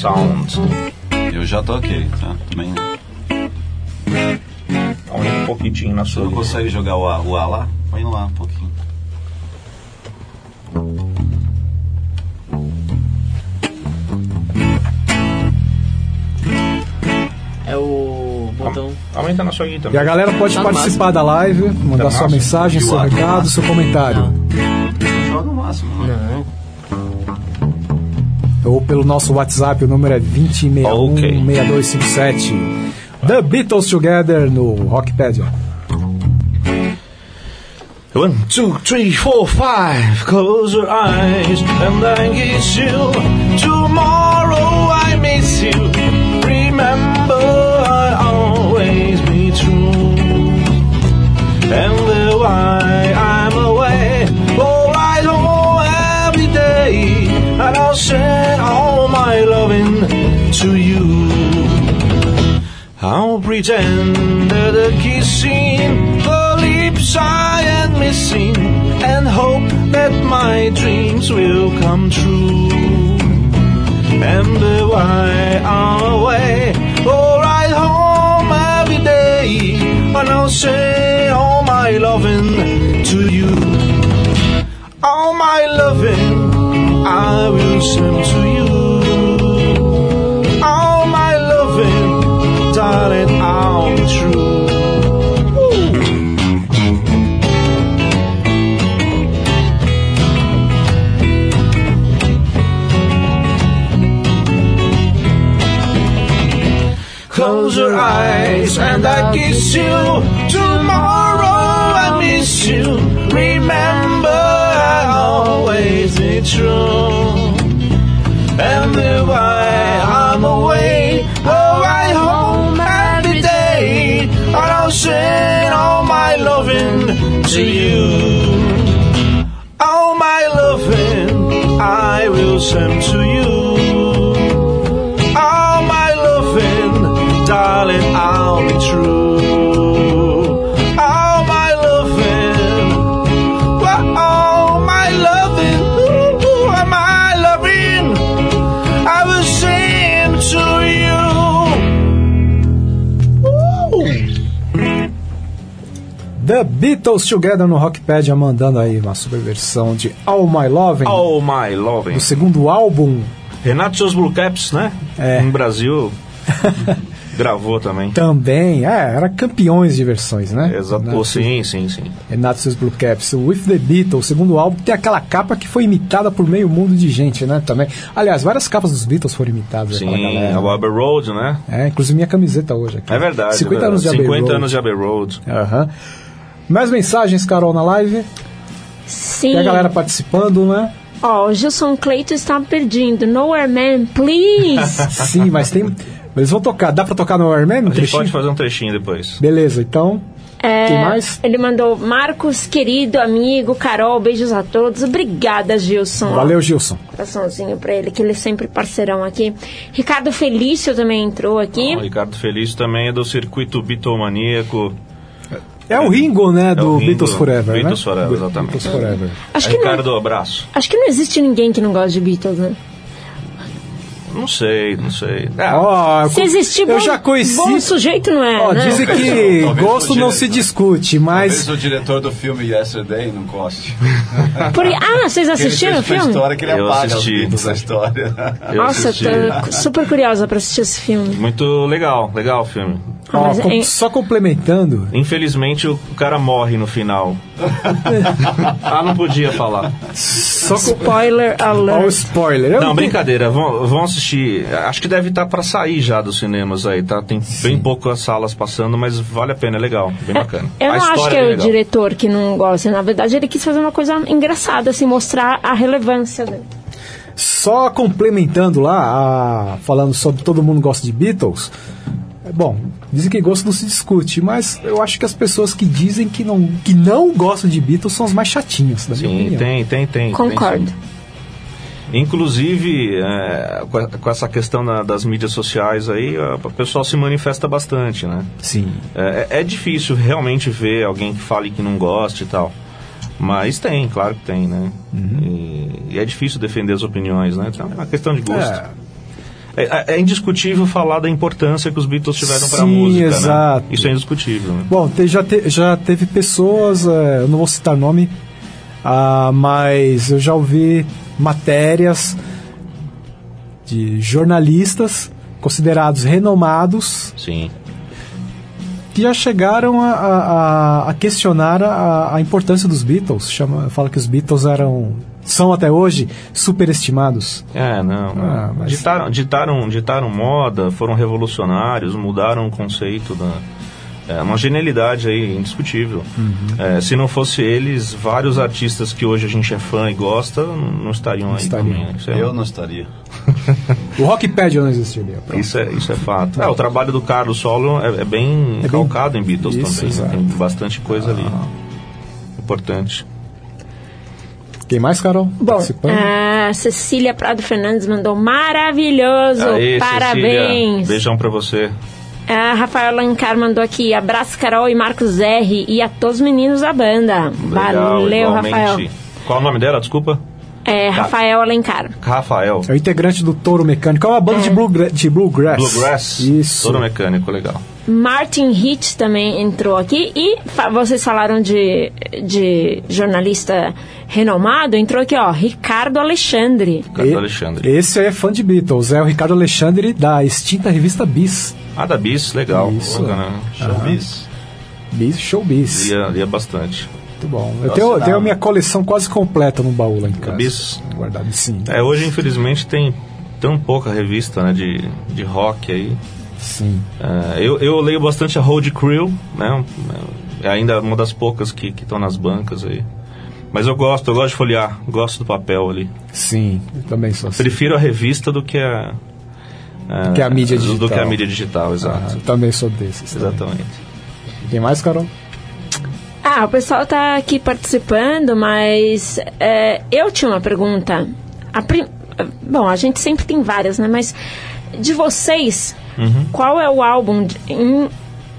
J: sound.
G: Eu já toquei, tá? Também.
F: Aumenta um pouquinho na
G: Você
F: sua.
G: não consegue jogar o A, o A lá? Põe lá um pouquinho.
I: É o botão.
F: Aumenta na sua guitarra
B: E a galera pode
I: Tá
B: participar da live, mandar
F: Tá
B: sua
F: máximo.
B: mensagem, seu
G: o ar,
B: recado,
G: máximo.
B: seu comentário.
G: Joga no máximo. né?
I: Não.
B: Ou pelo nosso WhatsApp, o número é 2061
F: Ok.
B: 6257. The Beatles Together no Rockpedia.
F: One, two, three, four, five. Close your eyes and I kiss you. Tomorrow I miss you. Remember, why I'm away, all I know every day. And I'll send all my loving to you. I'll pretend that the kissing, the lips I am missing, and hope that my dreams will come true. And why I'm away, or ride home every day, and I'll say I will send to you. All my loving, darling, be true. Close your eyes and I kiss you. Tomorrow I miss you. Remember, the why I'm away, oh, I home every day. And I'll send all my loving to you. All my loving I will send to you. All my loving, darling, I'll be true.
B: The Beatles Together no Rockpedia mandando aí uma super versão de All My Loving,
F: All my loving.
B: do segundo álbum
F: Renato seus Blue Caps, né?
B: É.
F: No Brasil, gravou também.
B: também. É, era campeões de versões, né?
F: Exato.
B: Renato-
F: Sim, sim, sim.
B: Renato seus Blue Caps. O With the Beatles, o segundo álbum, tem aquela capa que foi imitada por meio mundo de gente, né? Também. Aliás, várias capas dos Beatles foram imitadas pela
F: Sim, a Abbey Road, né?
B: É, inclusive minha camiseta hoje aqui.
F: É verdade.
B: 50
F: é verdade.
B: anos de Abbey
F: 50
B: Road.
F: anos de Abbey Road.
B: Aham. Mais mensagens, Carol, na live?
C: Sim.
B: Tem a galera participando, né?
C: Ó, o Gilson Cleito está pedindo. Nowhere Man, please.
B: Sim, mas tem. Eles vão tocar. Dá pra tocar no Airman? Um
F: A gente
B: trechinho?
F: pode fazer um trechinho depois.
B: Beleza, então.
C: É,
B: Tem mais?
C: Ele mandou Marcos, querido amigo, Carol, beijos a todos. Obrigada, Gilson.
B: Valeu, Gilson.
C: Coraçãozinho pra ele, que ele é sempre parceirão aqui. Ricardo Felício também entrou aqui.
F: O Ricardo Felício também é do circuito bitomaníaco.
B: É o Ringo, né? Do
F: o Ringo,
B: Beatles Forever.
F: Beatles
B: né?
F: Forever, exatamente.
B: Beatles Forever.
C: Acho que, não,
F: Ricardo, abraço.
C: acho que não existe ninguém que não gosta de Beatles, né?
F: Não sei, não sei.
B: Ó, eu
C: Se existir
B: eu
C: bom,
B: já conheci.
C: bom sujeito, não é,
B: Ó,
C: né?
B: dizem que
G: talvez
B: gosto
G: o
B: não
G: diretor-
B: se discute, mas.
G: Talvez o diretor do filme Yesterday não goste.
C: Por- Ah, vocês assistiram o filme?
G: história que ele
F: Eu
G: apaga
F: assisti.
G: os da história.
F: Eu
C: Nossa,
F: assisti.
C: eu tô super curiosa pra assistir esse filme.
F: Muito legal, legal o filme.
C: Ah, mas
B: com-
C: é-
B: Só complementando.
F: Infelizmente o cara morre no final. ah, não podia falar.
B: Só com...
C: Spoiler alert.
B: spoiler. Eu
F: Não, brincadeira, vão, vão assistir. Acho que deve estar para sair já dos cinemas aí, tá? Tem bem poucas salas passando, mas vale a pena, é legal, bem bacana.
C: Eu
F: A
C: não acho
F: história
C: que
F: é
C: é o
F: legal.
C: diretor que não gosta. Na verdade, ele quis fazer uma coisa engraçada, assim, mostrar a relevância dele.
B: Só complementando lá, a- falando sobre todo mundo gosta de Beatles. é Bom, dizem que gosto não se discute, mas eu acho que as pessoas que dizem que não, que não gostam de Beatles são os mais chatinhos, da minha
F: Sim, tem, tem, tem.
C: Concordo.
F: tem sim. Inclusive, é, com essa questão na- das mídias sociais aí, o pessoal se manifesta bastante, né?
B: Sim.
F: É, é difícil realmente ver alguém que fale que não gosta e tal. Mas tem, claro que tem, né?
B: Uhum.
F: E, e é difícil defender as opiniões, né? Então é uma questão de gosto.
B: É.
J: É, é indiscutível falar da importância que os Beatles tiveram para a música. né?
B: exato.
J: Isso é indiscutível. né?
B: Bom, te- já, te- já teve pessoas, é, eu não vou citar nome, ah, mas eu já ouvi matérias de jornalistas considerados renomados
J: Sim.
B: que já chegaram a, a- a- questionar a, a importância dos Beatles. Chama, fala que os Beatles eram, são até hoje superestimados.
J: É, não. não.
B: Ah, mas-
J: ditaram, ditaram, ditaram moda, foram revolucionários, mudaram o conceito da. É uma genialidade aí, indiscutível.
B: Uhum.
J: É, se não fosse eles, vários artistas que hoje a gente é fã e gosta não, não estariam aí
B: estariam.
J: também. né? Isso é,
G: Eu não estaria.
B: O Rockpedia não existiria. pronto.
J: isso é, isso é fato. É, o trabalho do Carlos Solo é, é bem
B: bem-
J: calcado em Beatles
B: Isso,
J: também. né?
B: exato.
J: Tem bastante coisa ali. Importante.
B: Quem mais, Carol?
C: Bom,
B: Participando?
C: a Cecília Prado Fernandes mandou maravilhoso,
J: Aê,
C: parabéns.
J: Cecília, beijão pra você.
C: A Rafael Alencar mandou aqui, abraço Carol e Marcos R e a todos os meninos da banda.
J: Legal,
C: Valeu,
J: igualmente.
C: Rafael.
J: Qual o nome dela? Desculpa.
C: É, Rafael Alencar.
J: Rafael.
B: É o integrante do Touro Mecânico. É uma banda de, bluegra de bluegrass.
J: Bluegrass.
B: Isso.
J: Todo mecânico, legal.
C: Martin Hitch também entrou aqui e fa- vocês falaram de, de jornalista renomado, entrou aqui, ó, Ricardo Alexandre.
J: Ricardo
B: E-
J: Alexandre.
B: Esse é fã de Beatles. É o Ricardo Alexandre da extinta revista Bis.
J: Ah, da Bis, legal.
B: Isso.
J: Bacana.
G: Showbiz.
B: Bis Showbiz.
J: Lia, lia bastante.
B: Muito bom. Eu tenho, tenho a minha coleção quase completa no baú lá em casa.
J: Bis?
B: Guardado, sim.
J: É, hoje, infelizmente, tem tão pouca revista né, de, de rock aí.
B: Sim.
J: É, eu, eu leio bastante a Road Crew, né? É ainda uma das poucas que estão nas bancas aí. Mas eu gosto, eu gosto de folhear, gosto do papel ali.
B: Sim, eu também sou assim.
J: Prefiro a revista do que a. a-
B: Que a mídia
J: Do que
B: digital.
J: a mídia digital,
B: Ah,
J: exato.
B: eu também sou desses. também.
J: Exatamente.
B: Tem mais, Carol?
C: Ah, o pessoal tá aqui participando, mas é, eu tinha uma pergunta. A prim- Bom, a gente sempre tem várias, né? Mas de vocês,
J: Uhum.
C: qual é o álbum de- in-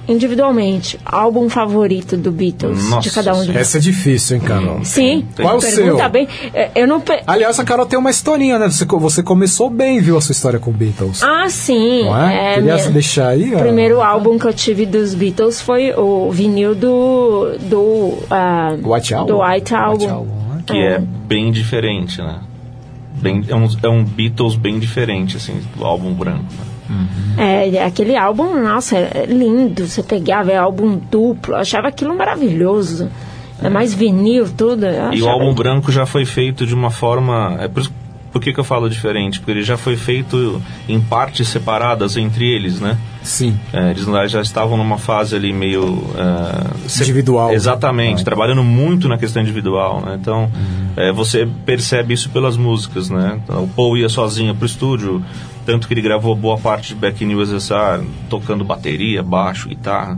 C: individualmente, álbum favorito do Beatles de
J: Nossa
C: cada um de vocês?
B: Essa é difícil, hein, Carol?
C: Sim,
B: Qual é o
C: pergunta
B: seu?
C: bem. É, Eu não pe-
B: Aliás, a Carol tem uma historinha, né? Você, você começou bem, viu, a sua história com Beatles.
C: Ah, sim.
B: não é?
C: é,
B: Queria
C: minha-
B: deixar aí,
C: O primeiro álbum que eu tive dos Beatles foi o vinil do do ah,
B: White Album?
C: do White Album.
B: White Album, né?
J: Que é bem diferente, né? Bem, é, um, é um Beatles bem diferente, assim, do álbum branco. né?
C: É, aquele álbum, nossa, é lindo. Você pegava, é álbum duplo. Eu achava aquilo maravilhoso. É mais vinil, tudo.
J: E o álbum branco já foi feito de uma forma. É por, isso- por que, que eu falo diferente? Porque ele já foi feito em partes separadas entre eles, né?
B: Sim.
J: É, eles já estavam numa fase ali meio. se-
B: Individual.
J: Exatamente,
B: Ah.
J: trabalhando muito na questão individual, né? Então,
B: Uhum.
J: é, você percebe isso pelas músicas, né? Então, o Paul ia sozinho pro estúdio, tanto que ele gravou boa parte de Back in USSR, tocando bateria, baixo, guitarra.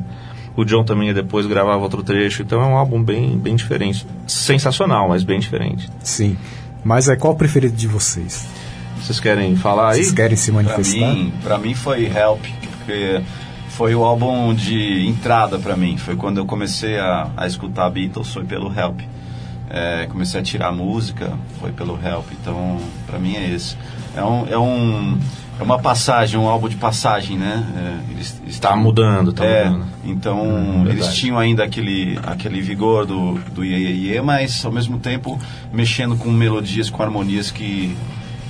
J: O John também ia depois gravava outro trecho, então é um álbum bem, bem diferente. Sensacional, mas bem diferente.
B: Sim. Mas é qual o preferido de vocês?
J: Vocês querem falar aí?
B: Vocês querem se
G: Pra
B: manifestar?
G: mim, pra mim foi Help, porque foi o álbum de entrada pra mim. Foi quando eu comecei a, a escutar Beatles, foi pelo Help. É, comecei a tirar música, foi pelo Help. Então, pra mim é esse. É um, é um é uma passagem, um álbum de passagem, né? É, eles, eles
J: Tá
G: tinham-
J: mudando, tá
G: é,
J: mudando.
G: Então,
J: Hum,
G: eles
J: verdade.
G: tinham ainda aquele, aquele vigor do, do Iê, Iê, Iê, mas ao mesmo tempo mexendo com melodias, com harmonias que,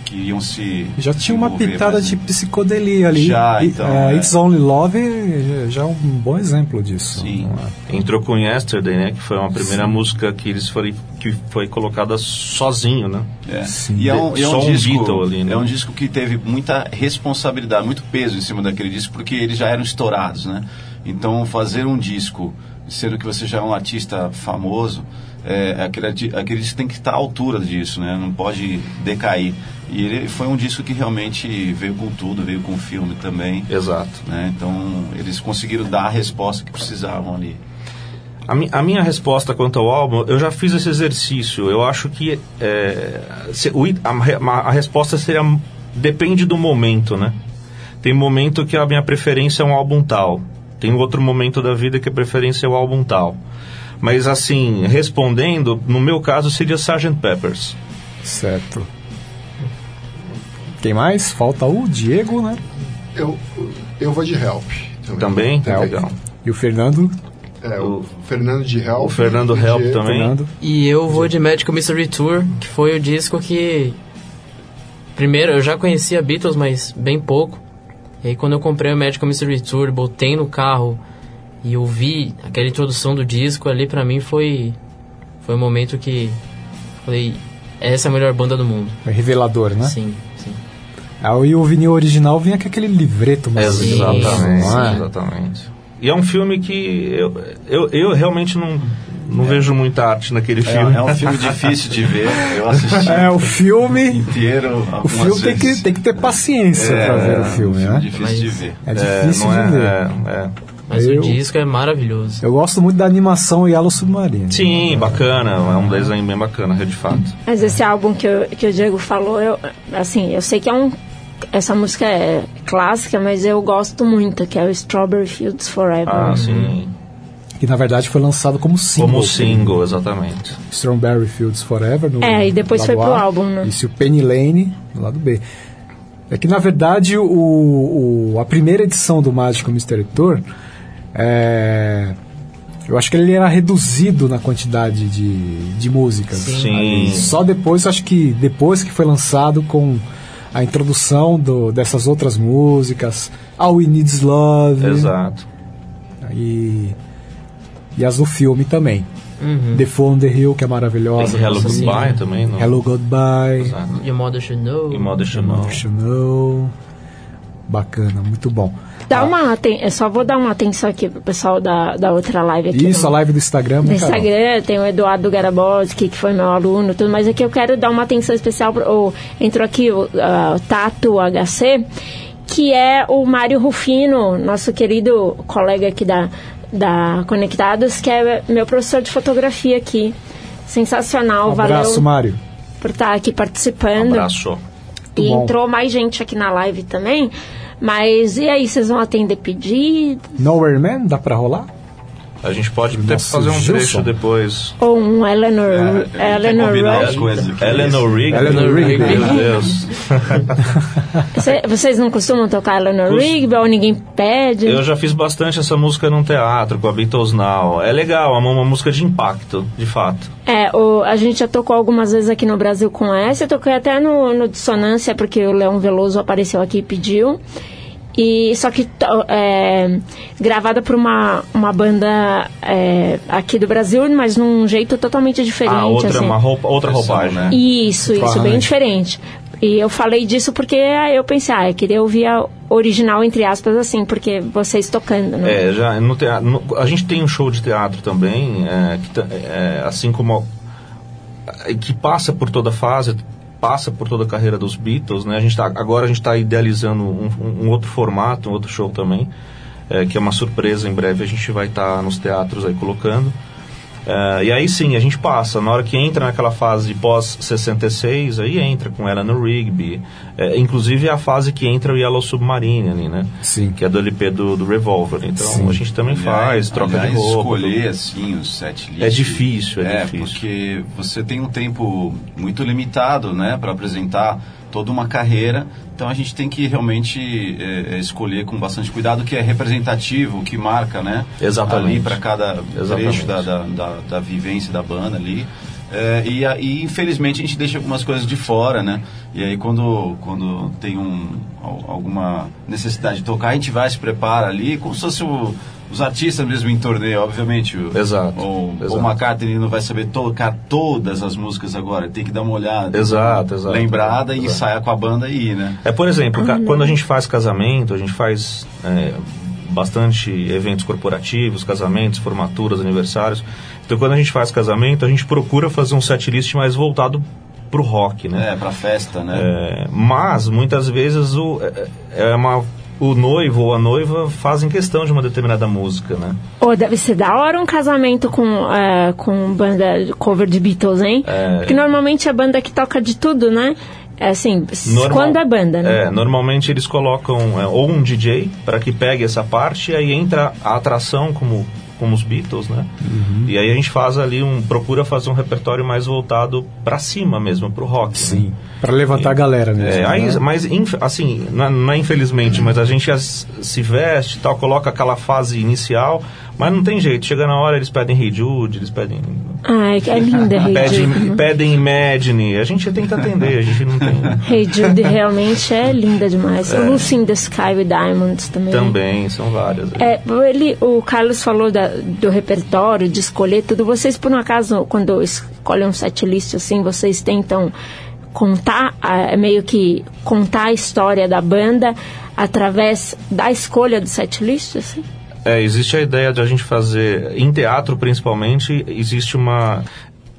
G: que iam se.
B: Já tinha uma pitada
G: mais,
B: de psicodelia ali.
G: Já,
B: E,
G: então,
B: é,
G: é.
B: It's Only Love já- é um bom exemplo disso.
G: Sim.
B: é?
J: Entrou com Yesterday, né? Que foi uma primeira música que eles foram, que foi colocada sozinho, né?
G: É.
B: Sim.
G: E é um, e é um
J: Só um
G: disco,
J: Beatle ali, né?
G: é um disco que teve muita responsabilidade, muito peso em cima daquele disco, porque eles já eram estourados, né? Então fazer um disco, sendo que você já é um artista famoso, é, aquele, aquele disco tem que estar à altura disso, né? Não pode decair. E ele foi um disco que realmente veio com tudo, veio com o filme também.
J: Exato.
G: Né? Então eles conseguiram dar a resposta que precisavam ali.
J: A, mi- a minha resposta quanto ao álbum, eu já fiz esse exercício. Eu acho que é, se- o a, a resposta seria depende do momento, né? Tem momento que a minha preferência é um álbum tal. Tem outro momento da vida que a preferência é o álbum tal. Mas assim, respondendo, no meu caso seria Sgt. Peppers.
B: Certo. Quem mais? Falta o Diego, né?
H: Eu, eu vou de Help.
J: Também?
B: Help.
J: Legal.
B: E o Fernando?
H: É, o Fernando de Help.
J: O Fernando
H: e
J: Help também.
B: Fernando.
I: E eu vou de Magical Mystery Tour, que foi o disco que. Primeiro, eu já conhecia Beatles, mas bem pouco. E aí, quando eu comprei o Magical Mystery Tour, botei no carro e ouvi aquela introdução do disco, ali pra mim foi. Foi um momento que. Falei, essa é a melhor banda do mundo.
B: É revelador, né?
I: Sim, sim.
B: Ah, e o vinil original vinha com aquele livreto macio,
J: Exatamente,
B: não é?
J: exatamente. E é um filme que eu, eu, eu realmente não, não vejo muita arte naquele
G: É,
J: filme.
G: é um filme difícil de ver. Eu assisti
B: É, o filme.
G: inteiro.
B: O filme tem que, tem que ter paciência pra ver o filme,
G: um
B: né?
G: difícil de ver.
B: É difícil
J: não
B: de ver.
I: Mas
B: Eu-
I: o disco é maravilhoso.
B: Eu gosto muito da animação Yellow Submarine.
J: Sim, bacana, é um desenho bem bacana, de fato.
C: Mas esse álbum que, eu- que o Diego falou, eu, assim, eu sei que é um. Essa música é clássica, mas eu gosto muito, que é o Strawberry Fields Forever.
J: Ah, sim.
B: Que na verdade foi lançado como single.
J: Como single, exatamente.
B: Strawberry Fields Forever. No
C: É, e depois
B: lado
C: foi pro
B: A,
C: álbum, né?
B: Isso, e o Penny Lane no lado B. É que na verdade o, o- a primeira edição do Magical Mystery Tour, é, eu acho que ele era reduzido na quantidade de, de músicas.
J: Sim.
B: Só depois, acho que depois que foi lançado com a introdução do, dessas outras músicas, All We Need Is Love.
J: Exato.
B: E, e as do filme também.
I: Uhum.
B: The Fall on the Hill, que é maravilhosa.
J: Tem Hello. Goodbye também, não?
B: Hello Goodbye.
J: Exato.
I: Your Mother Should Know.
J: E Mother Should Know.
B: Emotional. Know. Bacana, muito bom.
C: Dá uma aten- eu só vou dar uma atenção aqui pro pessoal da, da outra live aqui.
B: Isso,
C: no-
B: a live do Instagram.
C: No
B: né, Carol?
C: Instagram tem o Eduardo Garaboski, que foi meu aluno, tudo, mas aqui eu quero dar uma atenção especial. Pro, o- entrou aqui o, ah, o Tato HC, que é o Mário Rufino, nosso querido colega aqui da, da Conectados, que é meu professor de fotografia aqui. Sensacional,
B: Um abraço,
C: valeu
B: Mário.
C: por estar aqui participando.
J: Abraço.
C: E
B: bom.
C: entrou mais gente aqui na live também. Mas e aí, vocês vão atender pedido?
B: Nowhere Man, dá pra rolar?
J: A gente pode até fazer um
B: Gilson.
J: trecho depois.
C: Ou um Eleanor,
G: É,
C: Eleanor
G: aqui.
J: Eleanor Rigby.
B: Eleanor Rigby.
J: Meu Deus.
C: Cê- vocês não costumam tocar Eleanor Rigby ou ninguém pede?
J: Eu já fiz bastante essa música num teatro com a Beatles Now. É legal, é uma, uma música de impacto, de fato.
C: É, o- a gente já tocou algumas vezes aqui no Brasil com essa. Eu toquei até no, no Dissonância, porque o Leão Veloso apareceu aqui e pediu. E, só que é, gravada por uma, uma banda é, aqui do Brasil, mas num jeito totalmente diferente.
J: Ah, outra,
C: assim.
J: uma roupa, outra roupagem.
G: né?
C: Isso, isso,
B: arranjo.
C: bem diferente. E eu falei disso porque eu pensei, ah, eu queria ouvir a original, entre aspas, assim, porque vocês tocando, né?
J: É, já no teatro, no- a gente tem um show de teatro também, é, que, é, assim como a- que passa por toda a fase, passa por toda a carreira dos Beatles, né? A gente tá, agora a gente está idealizando um, um- outro formato, um outro show também, é, que é uma surpresa. Em breve a gente vai estar nos teatros aí colocando. É, e aí sim, a gente passa. Na hora que entra naquela fase pós-66, aí entra com Eleanor Rigby. É, inclusive é a fase que entra o Yellow Submarine ali, né?
B: Sim.
J: Que é do LP do, do Revolver. Então
B: Sim.
J: a gente também
G: Aliás-
J: faz, troca
G: aliás,
J: de roupa.
G: escolher assim os set lists
J: É difícil, é
G: é
J: difícil.
G: porque você tem um tempo muito limitado, né, para apresentar toda uma carreira. Então a gente tem que realmente é, escolher com bastante cuidado o que é representativo, o que marca, né?
J: Exatamente.
G: Ali para cada
J: Exatamente.
G: trecho da, da, da, da vivência da banda ali. É, e, a- e infelizmente a gente deixa algumas coisas de fora, né? E aí quando, quando tem um, al- alguma necessidade de tocar, a gente vai, se prepara ali, como se fosse o- os artistas mesmo em torneio, obviamente. O,
J: Exato,
G: O,
J: exato.
G: o McCartney não vai saber tocar todas as músicas agora, tem que dar uma olhada.
J: Exato, exato,
G: Lembrada e
J: exato.
G: ensaiar com a banda aí, né?
J: É, por exemplo, ca- quando a gente faz casamento, a gente faz é, bastante eventos corporativos, casamentos, formaturas, aniversários. Então, quando a gente faz casamento, a gente procura fazer um set list mais voltado pro rock, né?
G: É, pra festa, né?
J: É, mas, muitas vezes, o, é, é uma, o noivo ou a noiva fazem questão de uma determinada música, né?
C: Ou deve ser da hora um casamento com, é, com banda cover de Beatles, hein?
J: É.
C: Porque normalmente é banda que toca de tudo, né? É assim,
J: Normal-
C: quando é banda, né?
J: É, normalmente eles colocam é, ou um DJ para que pegue essa parte e aí entra a atração como como os Beatles, né? E aí a gente faz ali um procura fazer um repertório mais voltado para cima mesmo, pro rock.
B: Sim.
J: Né?
B: Pra levantar a galera mesmo.
J: É, aí,
B: né?
J: mas inf- assim, não é, não é infelizmente, mas a gente as- se veste e tal, coloca aquela fase inicial, mas não tem jeito. Chega na hora eles pedem Hey Jude, eles pedem
C: Ai, é linda, Hey
J: pedem, pedem Imagine. A gente tenta atender, a gente não tem.
C: Hey Jude realmente é linda demais.
J: É.
C: Lucy in the Sky with Diamonds também.
J: Também, são várias.
C: É, ele, o Carlos falou da- do repertório, de escolher tudo. Vocês, por um acaso, quando escolhem um setlist assim, vocês tentam contar, ah, meio que contar a história da banda através da escolha do setlist? Assim?
J: É, existe a ideia de a gente fazer, em teatro principalmente, existe uma.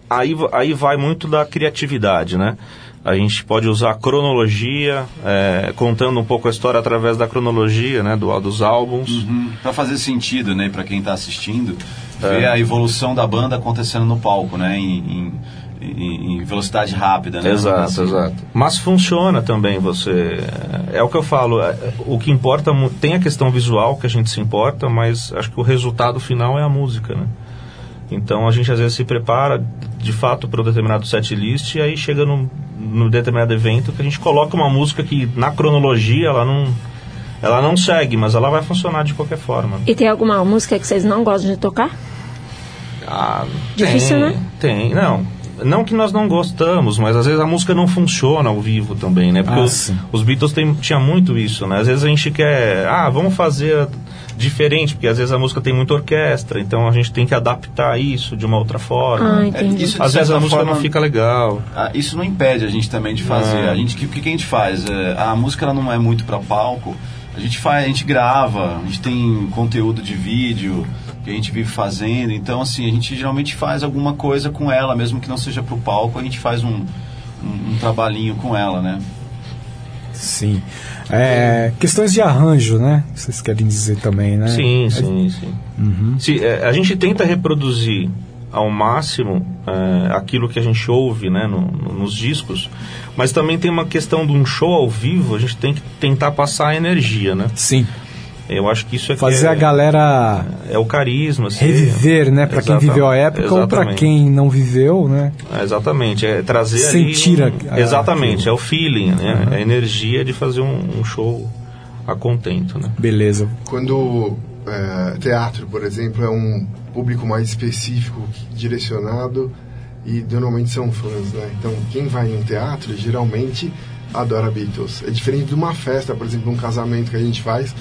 J: Aí, aí vai muito da criatividade, né? A gente pode usar cronologia, é, contando um pouco a história através da cronologia, né? Do, dos álbuns.
G: Uhum. Pra fazer sentido, né, para quem tá assistindo,
J: É.
G: ver a evolução da banda acontecendo no palco, né, em, em- em- em velocidade rápida, né?
J: Exato,
G: Assim.
J: exato. Mas funciona também você. É o que eu falo. é, O que importa tem a questão visual que a gente se importa, mas acho que o resultado final é a música, né? Então a gente às vezes se prepara de fato para um determinado set list e aí chega num, num determinado evento que a gente coloca uma música que na cronologia ela não ela não segue, mas ela vai funcionar de qualquer forma.
C: E tem alguma música que vocês não gostam de tocar?
J: Ah,
C: Difícil,
J: tem,
C: né?
J: Tem, não. Não que nós não gostamos, mas às vezes a música não funciona ao vivo também, né? Porque
B: Ah,
J: os, os Beatles tem, tinha muito isso, né? Às vezes a gente quer, ah, vamos fazer diferente, porque às vezes a música tem muita orquestra, então a gente tem que adaptar isso de uma outra forma.
C: Ah, entendi.
G: É, isso,
J: às vezes a música
G: forma,
J: não fica legal.
G: Ah, isso não impede a gente também de fazer.
J: É.
G: A gente, o que, que a gente faz? É, a música ela não é muito para palco. A gente faz, a gente grava, a gente tem conteúdo de vídeo que a gente vive fazendo. Então, assim, a gente geralmente faz alguma coisa com ela, mesmo que não seja pro palco, a gente faz um, um, um trabalhinho com ela, né?
B: Sim. É, questões de arranjo, né? Vocês querem dizer também, né?
J: Sim,
B: É-
J: sim, sim. Se, é, a gente tenta reproduzir ao máximo é, aquilo que a gente ouve né, no- no- nos discos, mas também tem uma questão de um show ao vivo, a gente tem que tentar passar a energia, né?
B: Sim.
J: Eu acho que isso é que
B: Fazer
J: é,
B: a galera
J: é o carisma. assim.
B: reviver, né? Pra quem viveu a época ou pra
J: exatamente.
B: quem não viveu, né?
J: É, exatamente, é trazer
B: Sentir
J: ali um-
B: a- a-
J: Exatamente,
B: aquilo.
J: é o feeling, né?
B: Uhum.
J: É a energia de fazer um, um show a contento, né?
B: Beleza.
H: Quando é, teatro, por exemplo, é um público mais específico, direcionado e normalmente são fãs, né? Então, quem vai em um teatro geralmente adora Beatles. É diferente de uma festa, por exemplo, um casamento que a gente faz,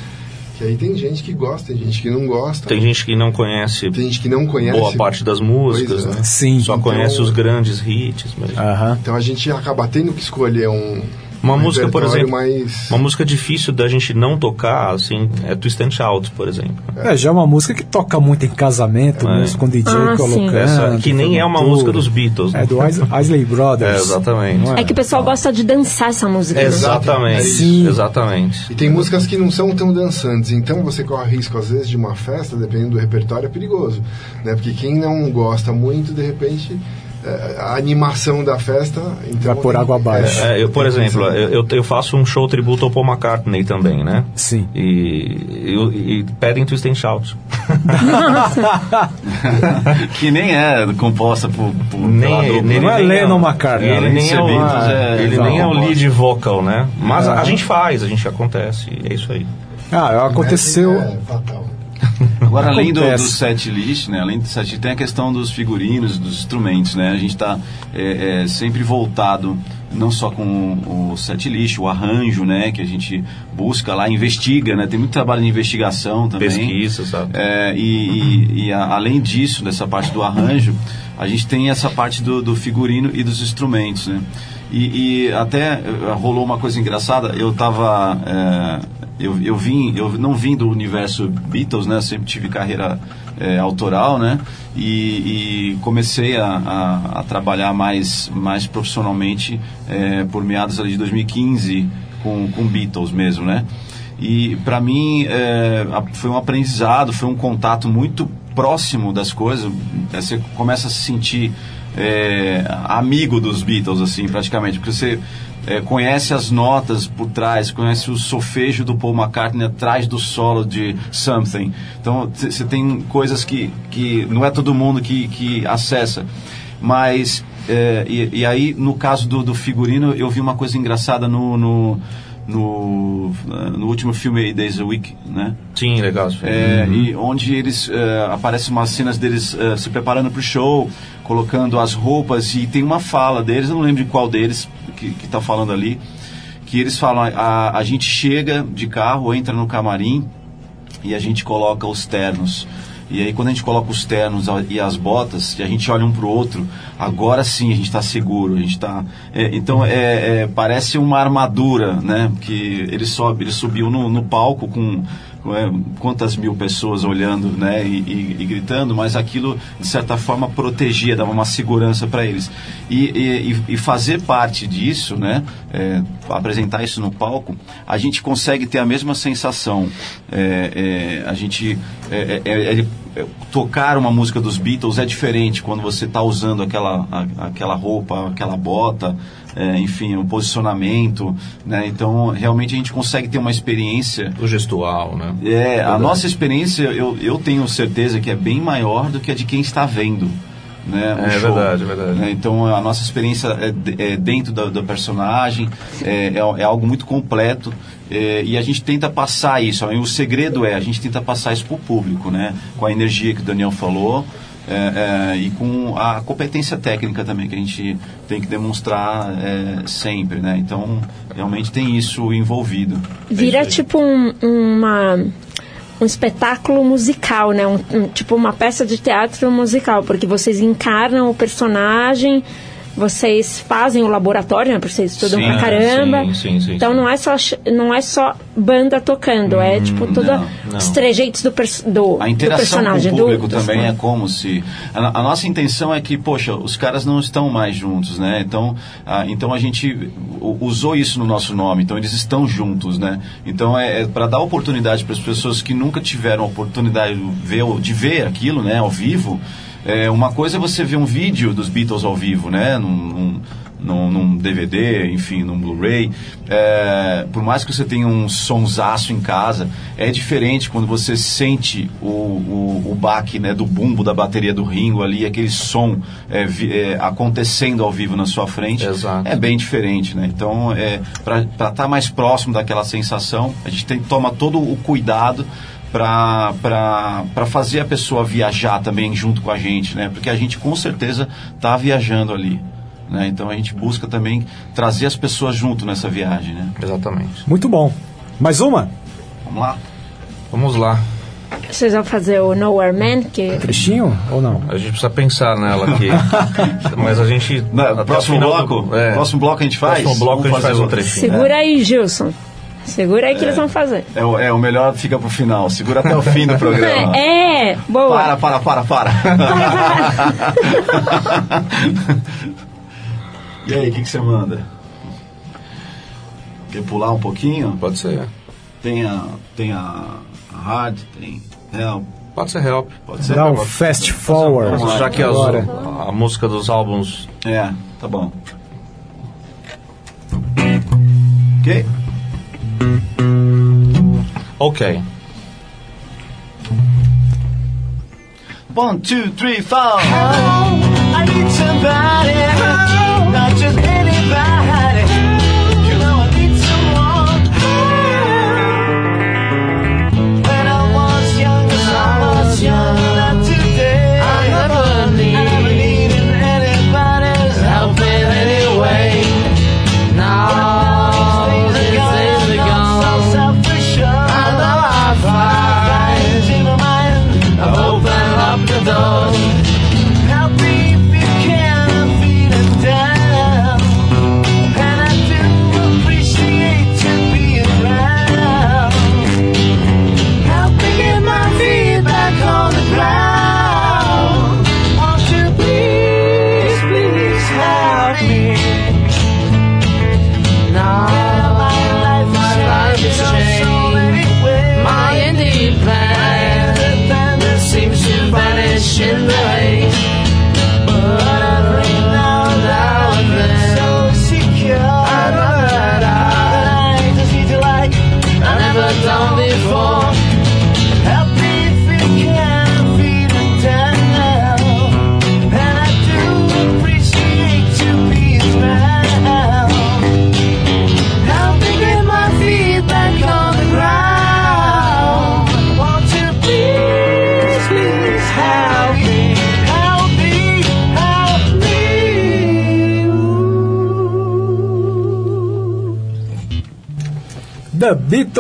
H: que aí tem gente que gosta, tem gente que não gosta,
J: Tem gente que não conhece
H: tem gente que não conhece.
J: boa parte das músicas,
H: Pois é.
J: né?
B: Sim.
J: Só
H: Então-
J: conhece os grandes hits. Mas...
B: Aham.
H: Então a gente acaba tendo que escolher um
J: Uma
H: um
J: música, por exemplo,
H: mais
J: uma música difícil da gente não tocar, assim, é Twist and Shout, por exemplo.
B: É, já é uma música que toca muito em casamento,
J: É.
B: mesmo, com DJ
C: Ah,
B: colocando.
J: Essa, que nem é uma
B: tudo.
J: música dos Beatles. né?
B: É do Is- Isley Brothers.
J: É, exatamente.
B: não
C: É que o pessoal gosta de dançar essa música. né?
J: Exatamente,
B: Sim.
J: exatamente.
H: E tem músicas que não são tão dançantes, então você corre risco, às vezes, de uma festa, dependendo do repertório, é perigoso. Né? Porque quem não gosta muito, de repente, a animação da festa. Então,
B: Vai por água abaixo.
J: É, eu, por
H: que
J: exemplo,
H: ser-
J: eu, eu- faço um show tributo ao Paul McCartney também, né?
B: Sim.
J: E, e, e pedem Twist and Shout.
G: que nem é composta por. por
J: Nem,
G: dupla.
J: ele
B: Não é
J: nem
B: Lennon McCartney,
J: Ele nem é o,
G: Beatles, é-
J: ele nem é o lead vocal, né? Mas
B: Ah.
J: a gente faz, a gente acontece. É isso aí.
B: Ah, aconteceu.
H: É fatal.
G: Agora, além do, do set list, né, além do set list, tem a questão dos figurinos, dos instrumentos, né? A gente está sempre voltado não só com o set list, o arranjo, né, que a gente busca lá, investiga, né? Tem muito trabalho de investigação também.
J: Pesquisa, sabe?
G: É, e e- e a- além disso, dessa parte do arranjo, a gente tem essa parte do, do figurino e dos instrumentos, né? E, e até eh, rolou uma coisa engraçada, eu tava... é, eu, eu vim, eu não vim do universo Beatles, né? Sempre tive carreira é, autoral, né? E, e comecei a, a- a trabalhar mais, mais profissionalmente é, por meados ali de 2015 com, com Beatles mesmo, né? E para mim é, foi um aprendizado, foi um contato muito próximo das coisas. É, Você começa a se sentir é, amigo dos Beatles, assim, praticamente, porque você é, conhece as notas por trás, conhece o solfejo do Paul McCartney atrás do solo de Something. Então você tem coisas que, que não é todo mundo que, que acessa. Mas, é, e, e aí no caso do, do figurino, eu vi uma coisa engraçada no, no no, no último filme Days a Week, né?
J: Sim, legal.
G: É, E onde eles é, aparecem umas cenas deles é, se preparando para o show, colocando as roupas e tem uma fala deles, eu não lembro de qual deles que está falando ali, que eles falam a, a gente chega de carro, entra no camarim e a gente coloca os ternos. E aí quando a gente coloca os ternos e as botas, e a gente olha um pro outro, agora sim a gente está seguro, a gente está. É, então é, é, parece uma armadura, né? Que ele sobe, ele subiu no, no palco com quantas mil pessoas olhando né, e, e, e, gritando, mas aquilo, de certa forma, protegia, dava uma segurança para eles. E, e, fazer parte disso, né, é, apresentar isso no palco, a gente consegue ter a mesma sensação. É, é a gente. É, é, tocar uma música dos Beatles é diferente quando você está usando aquela, a, aquela roupa, aquela bota é, enfim, o posicionamento, né? Então, realmente a gente consegue ter uma experiência...
J: O gestual, né?
G: É, a nossa experiência, eu, eu tenho certeza que é bem maior do que a de quem está vendo. Né,
J: é show, verdade, é verdade.
G: Né? Então a nossa experiência é, é dentro do, do personagem, é, é, é, algo muito completo é, e a gente tenta passar isso. O segredo é a gente tenta passar isso para o público, né? Com a energia que o Daniel falou, é, é, e com a competência técnica também que a gente tem que demonstrar é, sempre, né? Então, realmente tem isso envolvido.
C: Vira tipo um, uma um espetáculo musical, né? Um, um, tipo uma peça de teatro musical, porque vocês encarnam o personagem vocês fazem o laboratório, né? Porque vocês estudam sim, pra caramba.
J: Sim, sim, sim,
C: então não é só não é só banda tocando, hum, é tipo todos os trejeitos do, do,
G: a interação
C: do personagem.
G: com o público
C: do,
G: também é como se a, a, nossa intenção é que poxa, os caras não estão mais juntos, né? Então, a, então a gente usou isso no nosso nome. Então eles estão juntos, né? Então é, é para dar oportunidade para as pessoas que nunca tiveram oportunidade de ver, de ver aquilo, né, ao vivo. É, uma coisa é você ver um vídeo dos Beatles ao vivo, né? Num, num, num DVD, enfim, num Blu-ray. É, por mais que você tenha um sonsaço em casa, é diferente quando você sente o, o, o baque né, do bumbo da bateria do Ringo ali, aquele som é, é, acontecendo ao vivo na sua frente.
J: Exato.
G: É bem diferente, né? Então, é, para estar tá mais próximo daquela sensação, a gente tem que tomar todo o cuidado para fazer a pessoa viajar também junto com a gente, né? Porque a gente com certeza está viajando ali. Né? Então a gente busca também trazer as pessoas junto nessa viagem, né?
J: Exatamente.
B: Muito bom. Mais uma?
G: Vamos lá?
J: Vamos lá.
C: Vocês vão fazer o Nowhere Man? Que...
B: Trechinho ou não?
J: A gente precisa pensar nela aqui. Mas a gente.
G: Na, próximo bloco? Do, é, próximo bloco a gente faz?
J: Próximo bloco Vamos a gente faz um trechinho.
C: Segura é. aí, Gilson. Segura aí que é, eles vão fazer.
G: É o, é, o melhor fica pro final. Segura até o fim do programa.
C: É, boa.
G: Para, para, para, para. e aí, o que, que você manda? Quer pular um pouquinho?
J: Pode ser.
G: Tem a, tem a, a hard, tem help.
J: Pode ser help.
G: Pode ser.
B: Dá um fast forward.
J: Já que agora. a música dos álbuns.
G: É, tá bom. Ok?
J: Okay.
G: One, two, three, four. Oh, I need somebody,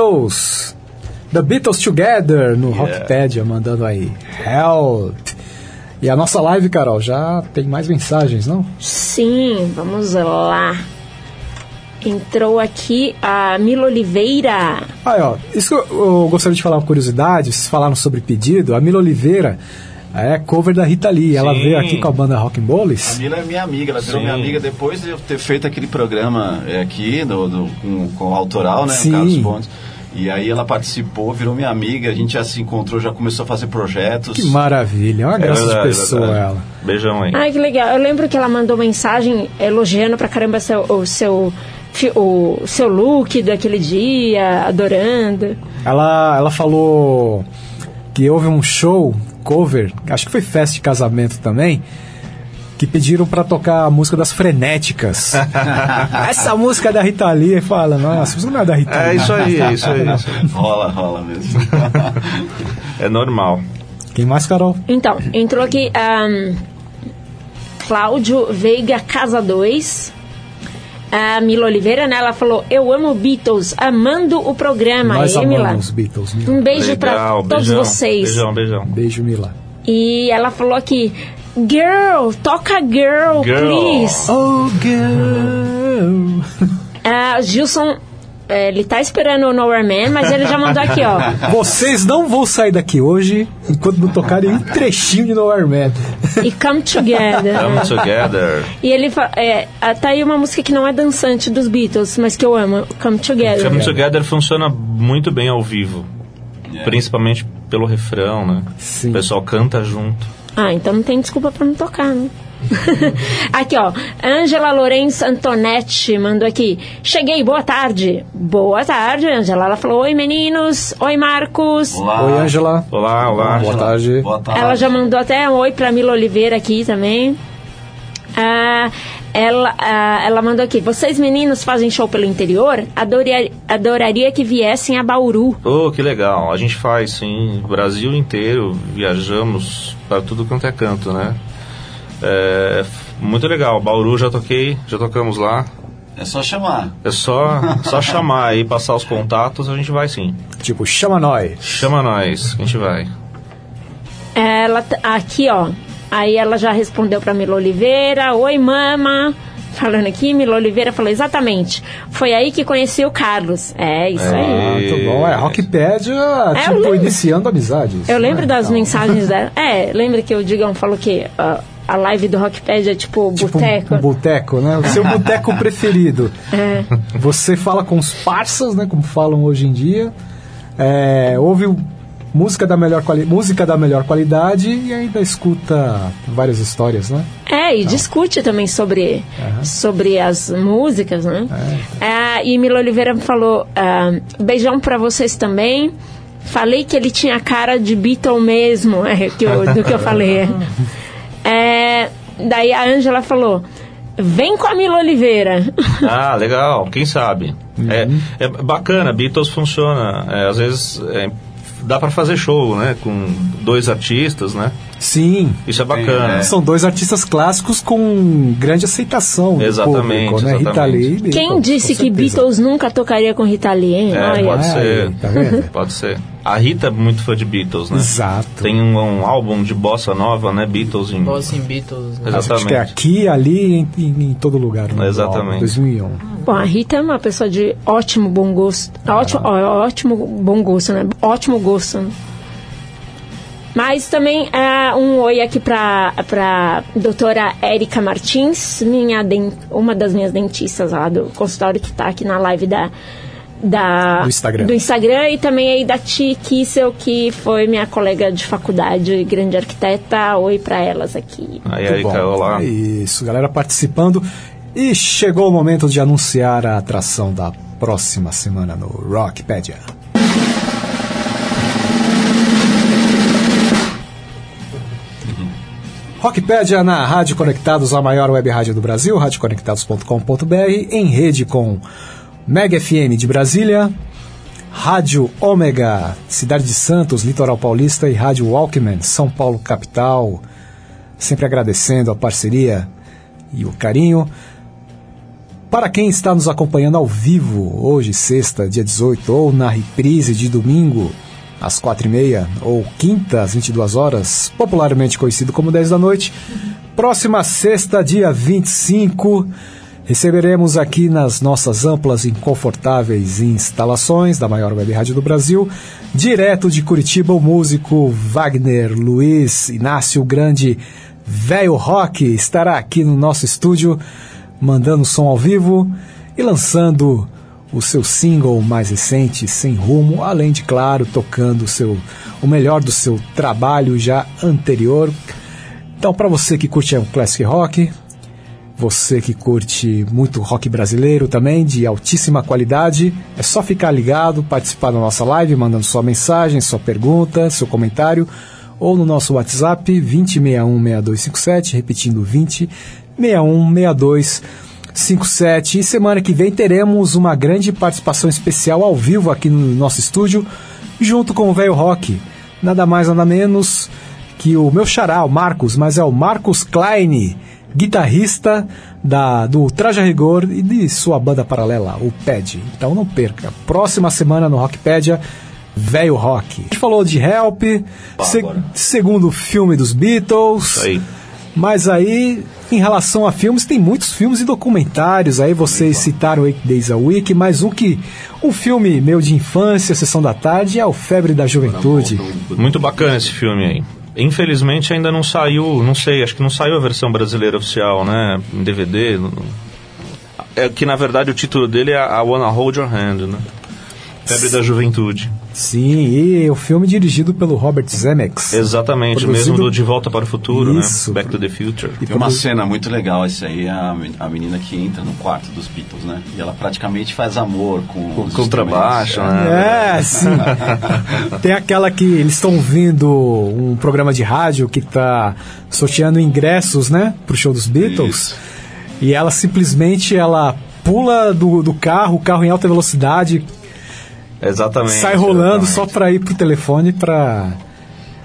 B: Beatles. The Beatles Together no Rockpedia, mandando aí. Help. E a nossa live, Carol, já tem mais mensagens, não?
C: Sim, vamos lá. Entrou aqui a Mila Oliveira.
B: Aí, ó, isso que eu, eu gostaria de falar uma curiosidade, vocês falaram sobre pedido, a Mila Oliveira é cover da Rita Lee, ela
G: Sim.
B: veio aqui com a banda Rock and
G: A. Mila é minha amiga, ela virou
J: Sim.
G: minha amiga depois de eu ter feito aquele programa é, aqui do, do- com, com o autoral, né?
B: Sim.
G: O Carlos Pontes. E aí ela participou, virou minha amiga, a gente já se encontrou, já começou a fazer projetos.
B: Que maravilha, é uma graça
J: verdade,
B: de pessoa
J: verdade.
B: ela.
J: Beijão aí.
C: Ai, que legal. Eu lembro que ela mandou mensagem elogiando pra caramba seu, o seu o seu look daquele dia, adorando.
B: Ela, ela falou que houve um show cover, acho que foi festa de casamento também, que pediram pra tocar a música das frenéticas. Essa música é da Rita Lee, e fala, nossa, música não é da Rita
J: É
B: Lee.
J: isso aí, é isso aí. é isso aí.
G: Rola, rola mesmo.
J: É normal.
B: Quem mais, Carol?
C: Então, entrou aqui ahn, Cláudio Veiga Casa 2. A Mila Oliveira, né? Ela falou: Eu amo Beatles, amando o programa.
B: Nós
C: E Mila?
B: amamos Beatles, Mila.
C: Um beijo pra
J: Legal,
C: todos
J: beijão,
C: vocês.
J: Beijão, beijão.
B: Beijo, Mila.
C: E ela falou aqui: Girl, toca girl,
J: Girl.
C: please.
B: Oh, girl.
C: Ah, Gilson, eh, ele tá esperando o Nowhere Man, mas ele já mandou aqui, ó.
B: Vocês não vão sair daqui hoje enquanto não tocarem um trechinho de No Man.
C: E Come Together.
J: Come together.
C: E ele é, ah, tá aí uma música que não é dançante dos Beatles, mas que eu amo, Come Together.
J: Come Together funciona muito bem ao vivo. Principalmente pelo refrão, né?
B: Sim.
J: O pessoal canta junto.
C: Ah, então não tem desculpa pra não tocar, né? aqui, ó. Angela Lourenço Antonetti mandou aqui. Cheguei, boa tarde. Boa tarde, Angela. Ela falou: Oi, meninos. Oi, Marcos.
G: Olá.
B: Oi, Angela.
J: Olá, olá.
B: Boa tarde.
G: Boa tarde.
C: Ela já mandou até um oi pra Mila Oliveira aqui também. Ah, ela, ah, ela mandou aqui: Vocês meninos fazem show pelo interior? Adoraria, adoraria que viessem a Bauru.
J: Oh, que legal. A gente faz, sim. O Brasil inteiro, viajamos para tudo quanto é canto, né? É, muito legal. Bauru já toquei, já tocamos lá.
G: É só chamar.
J: É só, só chamar aí, passar os contatos, a gente vai sim.
B: Tipo, chama nós.
J: Chama nós, a gente vai.
C: Ela aqui, ó. Aí ela já respondeu pra Mila Oliveira: Oi, mama. Falando aqui, Mila Oliveira falou exatamente. Foi aí que conheci o Carlos. É, isso aí.
B: Ah, muito bom. É, Rockpedia,
C: eu
B: tipo,
C: lembro.
B: iniciando amizades.
C: Eu lembro
B: né?
C: das
B: Então,
C: mensagens dela. É, lembra que o Digão falou que ah, a live do Rockpad é tipo
B: Tipo
C: boteco?
B: um boteco, né? O seu boteco preferido.
C: É.
B: Você fala com os parças, né? Como falam hoje em dia. É, ouve o- música da, melhor quali música da melhor qualidade e ainda escuta várias histórias, né?
C: É, e discute também sobre, sobre as músicas, né? Ah, e Mila Oliveira falou: ah, beijão pra vocês também. Falei que ele tinha cara de Beatle mesmo, é, que eu- do que eu falei. é. É, daí a Ângela falou: vem com a Mila Oliveira.
J: Ah, legal, quem sabe? É, é bacana, Beatles funciona. é, às vezes é, dá para fazer show, né? Com dois artistas, né?
B: Sim.
J: Isso é bacana.
B: São dois artistas clássicos com grande aceitação
J: Exatamente,
B: público, né? Rita
J: exatamente.
B: Lee
C: Quem disse que. Beatles nunca tocaria com Rita Lee, hein?
J: É,
C: Olha.
J: pode ser.
B: Tá?
J: Pode ser. A Rita é muito fã de Beatles, né?
B: Exato.
J: Tem um, um álbum de bossa nova, né? Beatles em.
I: Boss in Beatles. Né?
B: Acho que é
J: Exatamente.
B: aqui, ali, em, em, em todo lugar. no
J: Exatamente.
B: 2001.
C: Bom, a Rita é uma pessoa de ótimo bom gosto. Ótimo, ó, ótimo bom gosto, né? Ótimo gosto. né? Mas também é, um oi aqui pra, pra doutora Érica Martins, minha den- uma das minhas dentistas lá do consultório que tá aqui na live da, da,
B: Do Instagram.
C: do Instagram e também aí da Ti Kissel, que foi minha colega de faculdade, grande arquiteta. Oi pra elas aqui.
J: Aí,
B: Muito
J: aí,
B: bom.
J: olá.
B: É Isso, galera participando. E chegou o momento de anunciar a atração da próxima semana no Rockpedia. Rockpedia na Rádio Conectados, a maior web rádio do Brasil, radioconectados.com.br, em rede com Mega FM de Brasília, Rádio Ômega, Cidade de Santos, Litoral Paulista e Rádio Walkman, São Paulo capital. Sempre agradecendo a parceria e o carinho. Para quem está nos acompanhando ao vivo, hoje, sexta, dia 18, ou na reprise de domingo, às quatro e meia, ou quinta, às 22 horas, popularmente conhecido como 10 da noite, próxima sexta, dia 25, receberemos aqui nas nossas amplas e confortáveis instalações da maior web rádio do Brasil, direto de Curitiba, o músico Wagner Luiz Inácio Grande Velho Rock estará aqui no nosso estúdio mandando som ao vivo e lançando o seu single mais recente, Sem Rumo, além de, claro, tocando o, seu, o melhor do seu trabalho já anterior. Então, para você que curte um classic rock, você que curte muito rock brasileiro também, de altíssima qualidade, é só ficar ligado, participar da nossa live, mandando sua mensagem, sua pergunta, seu comentário, ou no nosso WhatsApp 20616257, repetindo 20 616257. E semana que vem teremos uma grande participação especial ao vivo aqui no nosso estúdio, junto com o Velho Rock. Nada mais, nada menos que o meu xará, o Marcos, mas é o Marcos Klein, guitarrista da, do Traja Rigor e de sua banda paralela, o PED. Então não perca. Próxima semana no Rockpedia, Velho Rock. A gente falou de Help, se, segundo filme dos Beatles.
J: Isso aí.
B: Mas aí, em relação a filmes, tem muitos filmes e documentários. Aí vocês citaram Eight Days a Week, mas um que. Um filme meu de infância, Sessão da Tarde, é o Febre da Juventude.
J: Muito bacana esse filme aí. Infelizmente ainda não saiu, não sei, acho que não saiu a versão brasileira oficial, né? Em DVD. É que na verdade o título dele é I Wanna Hold Your Hand, né? Febre da Juventude.
B: Sim, e o filme dirigido pelo Robert Zemeckis.
J: Exatamente, o
B: Produzido-
J: mesmo do De Volta para o Futuro,
B: Isso.
J: né? Back to the Future.
G: Tem uma cena muito legal, esse aí é a, a menina que entra no quarto dos Beatles, né? E ela praticamente faz amor com
J: Com
G: os
J: contrabaixo, né?
B: É, sim. Tem aquela que eles estão ouvindo um programa de rádio que está sorteando ingressos, né, pro show dos Beatles.
G: Isso.
B: E ela simplesmente ela pula do, do carro, o carro em alta velocidade,
J: Exatamente.
B: sai rolando
J: exatamente.
B: só para ir pro telefone para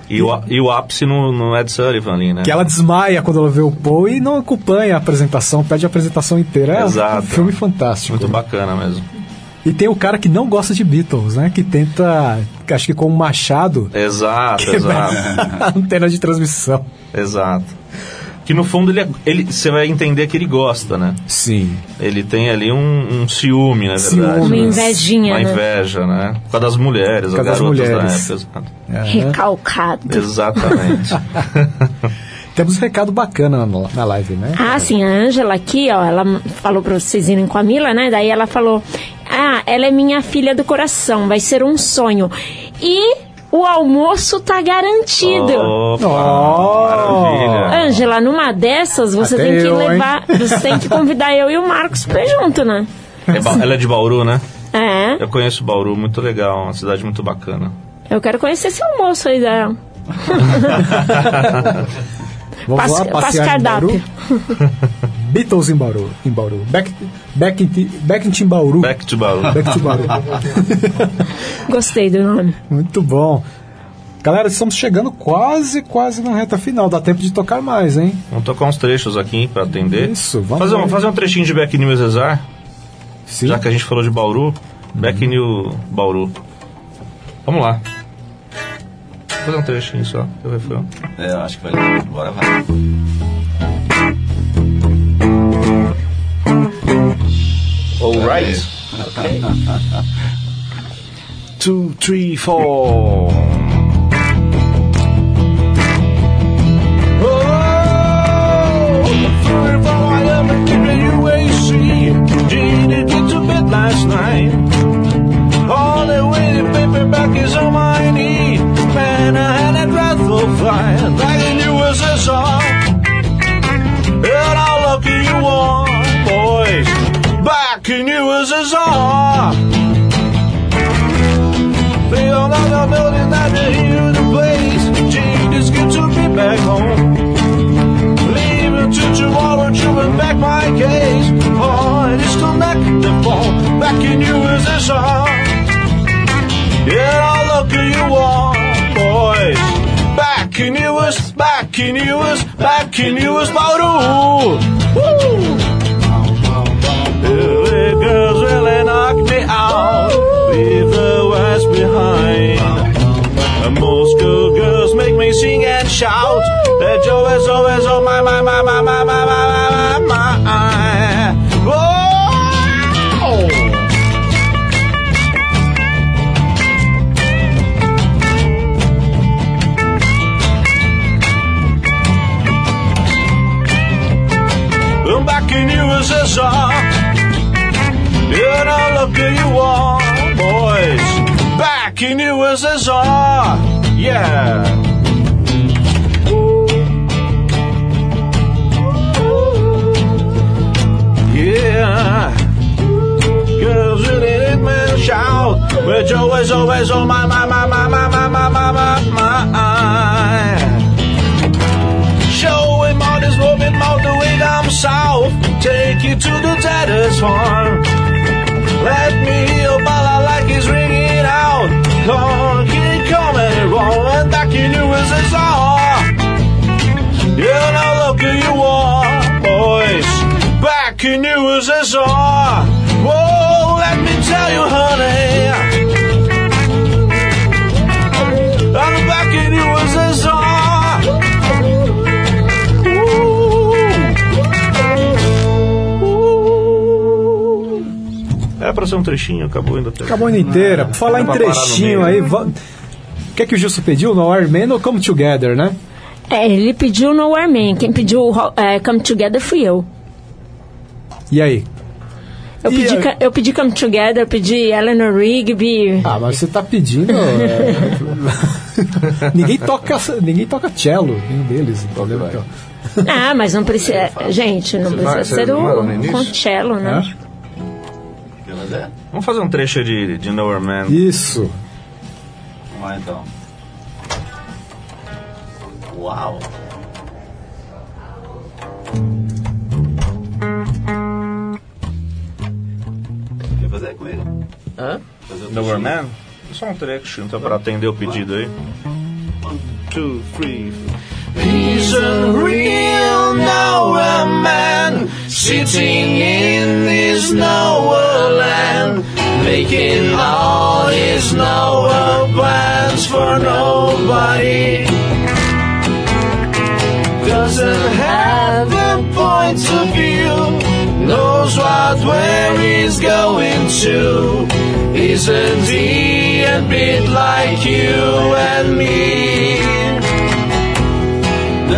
J: E o, e o ápice no, no Ed Sullivan ali, né?
B: que ela desmaia quando ela vê o Paul e não acompanha a apresentação, pede a apresentação inteira. É um
J: Exato.
B: filme fantástico.
J: Muito bacana mesmo.
B: E tem o cara que não gosta de Beatles, né, que tenta, acho que com um machado
J: Exato, exato.
B: a antena de transmissão.
J: Exato. Que no fundo ele, é- ele você vai entender que ele gosta, né?
B: Sim.
J: Ele tem ali um, um ciúme, na
B: Ciúme.
J: verdade.
C: Uma
J: né?
C: invejinha,
J: Uma
C: né?
J: inveja, né? Por causa das mulheres,
B: Por
J: as
B: causa das
J: garotas
B: mulheres.
J: da época. exato.
C: Recalcado.
J: Exatamente.
B: Temos um recado bacana na, na live, né?
C: Ah, sim, a Ângela aqui, ó, ela falou pra vocês irem com a Mila, né? Daí ela falou: Ah, ela é minha filha do coração, vai ser um sonho. E o almoço tá garantido.
J: Opa,
B: Oh.
J: maravilha.
C: Ângela, numa dessas você
B: Até
C: tem que
B: eu, hein?
C: levar. Você tem que convidar eu e o Marcos pra ir junto, né?
J: É ela é de Bauru, né?
C: É,
J: Eu conheço Bauru, muito legal, uma cidade muito bacana.
C: eu quero conhecer esse almoço aí dela.
B: Vamos
C: Passe-
B: lá,
C: passe
B: passear em Bauru.
C: cardápio.
B: Beatles em Bauru. Em Bauru. Back, back, in, back in Timbauru.
J: Back to Bauru.
B: Back to Bauru.
C: Gostei do nome.
B: Muito bom. Galera, estamos chegando quase, quase na reta final. Dá tempo de tocar mais, hein?
J: Vamos tocar uns trechos aqui pra atender.
B: Isso, vamos
J: fazer um,
B: lá.
J: fazer um trechinho de Back New Cesar,
B: Sim.
J: já que a gente falou de Bauru. Back New Bauru. Vamos lá. Fazer um trechinho só, que o refrão.
G: É, eu acho que vai. Agora vai.
J: Alright. Two, three, four. Last night, all the way the paperback is on my knee. Man, I had a dreadful like a new USSR. And how lucky you are, boys, back in USSR. Feel like I'm building that to hear the place. Gee, it's good to be back home. Leaving to tomorrow, chewing back my case. Oh, it is connected the phone back in USSR. Yeah, Back in continuous Bauru. Woo! The girls really knock me out, leave the West behind. The most
F: girls make me sing and shout. Their joy is always on my, my, my, my, my, my, my.
J: USSR. Yeah, now look at you all, boys. Back in USSR. Yeah. Yeah. Girls really hit me shout. But you're always, always on my, my, my, my, my, my, my, my, my, my. Show him all this woman all down south. Take you to the debtor's farm. Let me hear your bala like it's ringing out. Come, keep coming, rolling back in USSR. Yeah, now look at you all, boys. Back in USSR. Whoa, let me tell you, honey. É pra ser um trechinho, acabou ainda.
B: Acabou indo inteira. Por falar
J: Era
B: em
J: no
B: trechinho
J: meio.
B: aí, va- o que é que o Gilson pediu? No Man ou Come Together, né?
C: É, ele pediu Nowhere Man. Quem pediu é, Come Together fui eu.
B: E aí?
C: Eu
B: E
C: pedi,
B: aí?
C: eu pedi Come Together, eu pedi Eleanor Rigby.
B: Ah, mas você tá pedindo. é, ninguém toca, ninguém toca cello, nenhum deles. O problema é
C: Ah, mas não precisa. Gente, não
J: Você
C: precisa
J: vai-
C: ser
J: você manda no
C: o concello, né?
J: Vamos fazer um trecho de, de Nowhere Man.
B: Isso.
G: Vamos lá então. Uau! Quer fazer com ele?
I: Hã?
G: Fazer
J: Nowhere? Man? Só um trecho, então, pra atender o pedido aí. One, two, three.
D: He's a real nowhere man, sitting in his nowhere land, making all his nowhere plans for nobody. Doesn't have a point of view, knows what where he's going to. Isn't he a bit like you and me?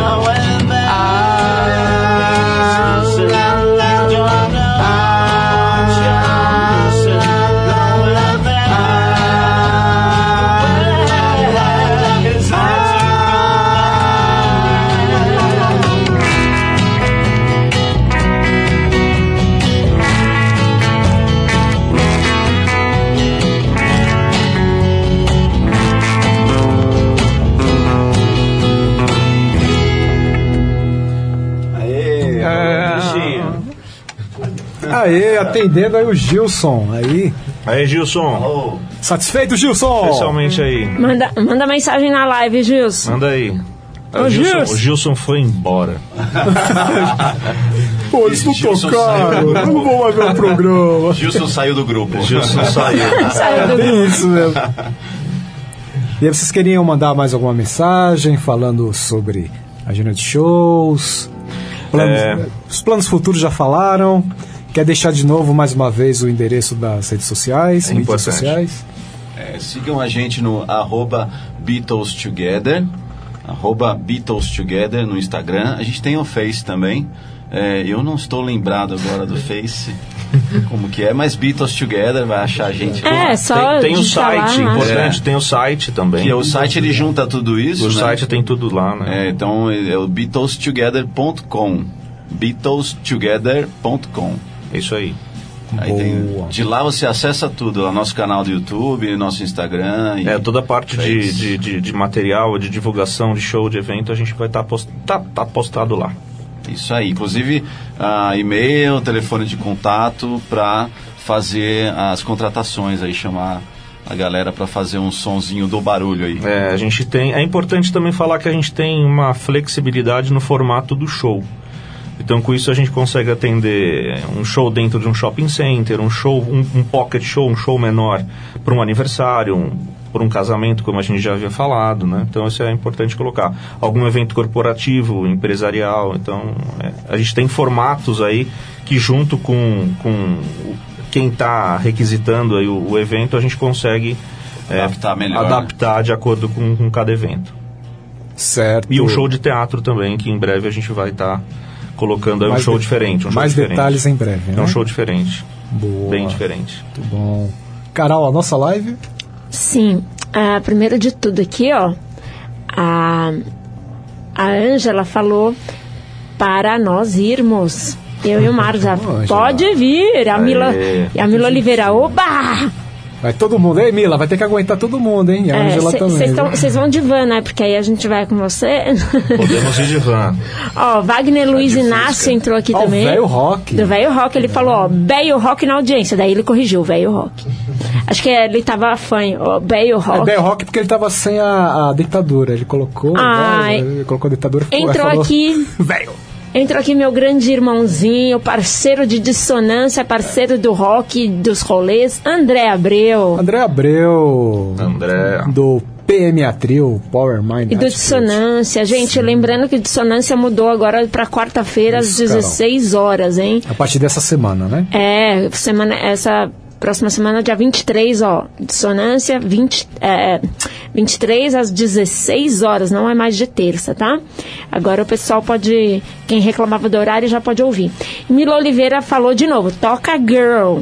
B: away. Atendendo aí o Gilson. Aí.
J: Aí, Gilson.
B: Satisfeito, Gilson?
J: Especialmente aí.
C: Manda, manda mensagem na live, Gilson.
J: Manda aí.
C: Ô,
J: o, Gilson,
C: Gilson.
J: o Gilson foi embora.
B: Pô, eles não
G: Gilson
B: tocaram. Eu não vou mais ver o programa.
G: Gilson saiu do grupo.
J: Gilson saiu.
C: Saiu do
B: É
C: grupo.
B: isso mesmo. E aí, vocês queriam mandar mais alguma mensagem falando sobre a agenda de shows? Planos-
J: É.
B: Os planos futuros já falaram. Quer deixar de novo, mais uma vez, o endereço das redes sociais,
J: É
B: mídias
J: importante.
B: sociais?
G: É, sigam a gente no arroba Beatles Together, arroba Beatles Together no Instagram. A gente tem o Face também. É, eu não estou lembrado agora do Face, como que é, mas Beatles Together vai achar a gente lá.
C: É, só
J: Tem, tem o
C: lá,
J: site,
C: né?
J: importante,
G: É.
J: tem o site também.
G: Que é o site ele junta tudo isso.
J: O
G: né?
J: site tem tudo lá, né?
G: É, então é o BeatlesTogether.com. BeatlesTogether.com.
J: É isso aí.
G: Tem, de lá você acessa tudo, lá nosso canal do YouTube, nosso Instagram. E
J: É, toda a parte de,
G: Face.
J: de, de, de material, de divulgação, de show, de evento, a gente vai estar post, tá, tá postado lá.
G: Isso aí. Inclusive, ah, e-mail, telefone de contato para fazer as contratações aí, chamar a galera para fazer um sonzinho do barulho aí.
J: É, a gente tem. É importante também falar que a gente tem uma flexibilidade no formato do show. Então, com isso, a gente consegue atender um show dentro de um shopping center, um show, um, um pocket show, um show menor para um aniversário, um, para um casamento, como a gente já havia falado, né? Então, isso é importante colocar. Algum evento corporativo, empresarial. Então, é, a gente tem formatos aí que, junto com, com quem está requisitando aí o, o evento, a gente consegue é,
G: Adaptar melhor, né?
J: adaptar de acordo com, com cada evento.
B: Certo.
J: E um show de teatro também, que em breve a gente vai estar colocando aí um
B: Mais
J: show
B: de-
J: diferente. Um show
B: mais
J: diferente.
B: detalhes em breve,
J: É
B: né?
J: um show diferente.
B: Boa.
J: Bem diferente.
B: Muito bom. Carol, a nossa live?
C: Sim. Ah, primeiro de tudo aqui, ó. A a Ângela falou para nós irmos. Eu e o Marcos.
B: Ângela.
C: Pode vir. A Mila,
B: Aê.
C: e a Mila Oliveira. Oba!
B: Vai todo mundo. Ei, Mila, vai ter que aguentar todo mundo, hein? E a
C: É,
B: Angela
C: cê-
B: também.
C: Vocês vão de van, né? Porque aí a gente vai com você.
J: Podemos ir de van.
C: Ó, Wagner Luiz Inácio entrou aqui
B: Ó, o
C: também.
B: velho rock.
C: Do velho rock, ele falou, ó, velho rock na audiência. Daí ele corrigiu, velho rock. Acho que ele tava fanho, ó, velho
B: É
C: rock.
B: bem rock porque ele tava sem a, a ditadura. Ele colocou.
C: Ai.
B: né, ele colocou a ditadura
C: Entrou
B: falou,
C: aqui.
B: Velho.
C: Entrou aqui meu grande irmãozinho, parceiro de dissonância, parceiro do rock, dos rolês, André Abreu.
B: André Abreu.
J: André.
B: Do PMA Trio, Power Mind.
C: E do Dissonância. Gente, lembrando que Dissonância mudou agora para quarta-feira às
B: Isso, Carol.
C: 16 horas, hein?
B: A partir dessa semana, né?
C: É, semana, essa próxima semana, dia 23, ó, dissonância, 20, é, 23 às 16 horas, não é mais de terça, tá? Agora o pessoal pode, quem reclamava do horário já pode ouvir. Mila Oliveira falou de novo, toca Girl.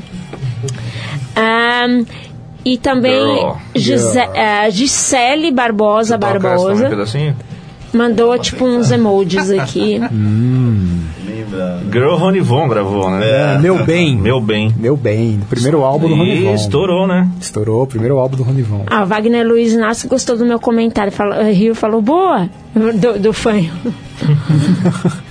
C: Ahn, e também
J: Girl.
C: Gise-
J: Girl.
C: é, Gisele Barbosa
J: um
C: Barbosa
J: pedacinho?
C: mandou tipo uns emojis aqui.
J: Girl Rony Von gravou, né?
B: É, Meu Bem.
J: Meu Bem.
B: Meu Bem. Primeiro álbum do
J: E
B: Rony Von.
J: estourou, né?
B: Estourou, primeiro álbum do Rony Von.
C: Ah, Wagner Luiz Inácio gostou do meu comentário. Falou, eh, Rio falou, boa, do, do fã.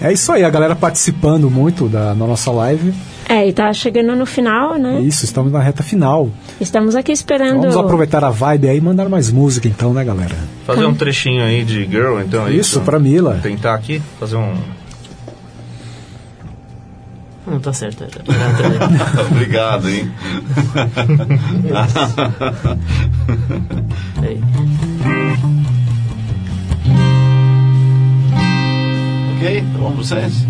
B: É isso aí, a galera participando muito da, na nossa live.
C: É, e tá chegando no final, né?
B: Isso, estamos na reta final.
C: Estamos aqui esperando.
B: Vamos aproveitar a vibe aí e mandar mais música então, né, galera?
J: Fazer um trechinho aí de Girl, então. é
B: Isso, pra Mila.
J: Tentar aqui, fazer um.
I: Não tá certo. é.
G: Obrigado, hein? Ok, tá bom pra vocês?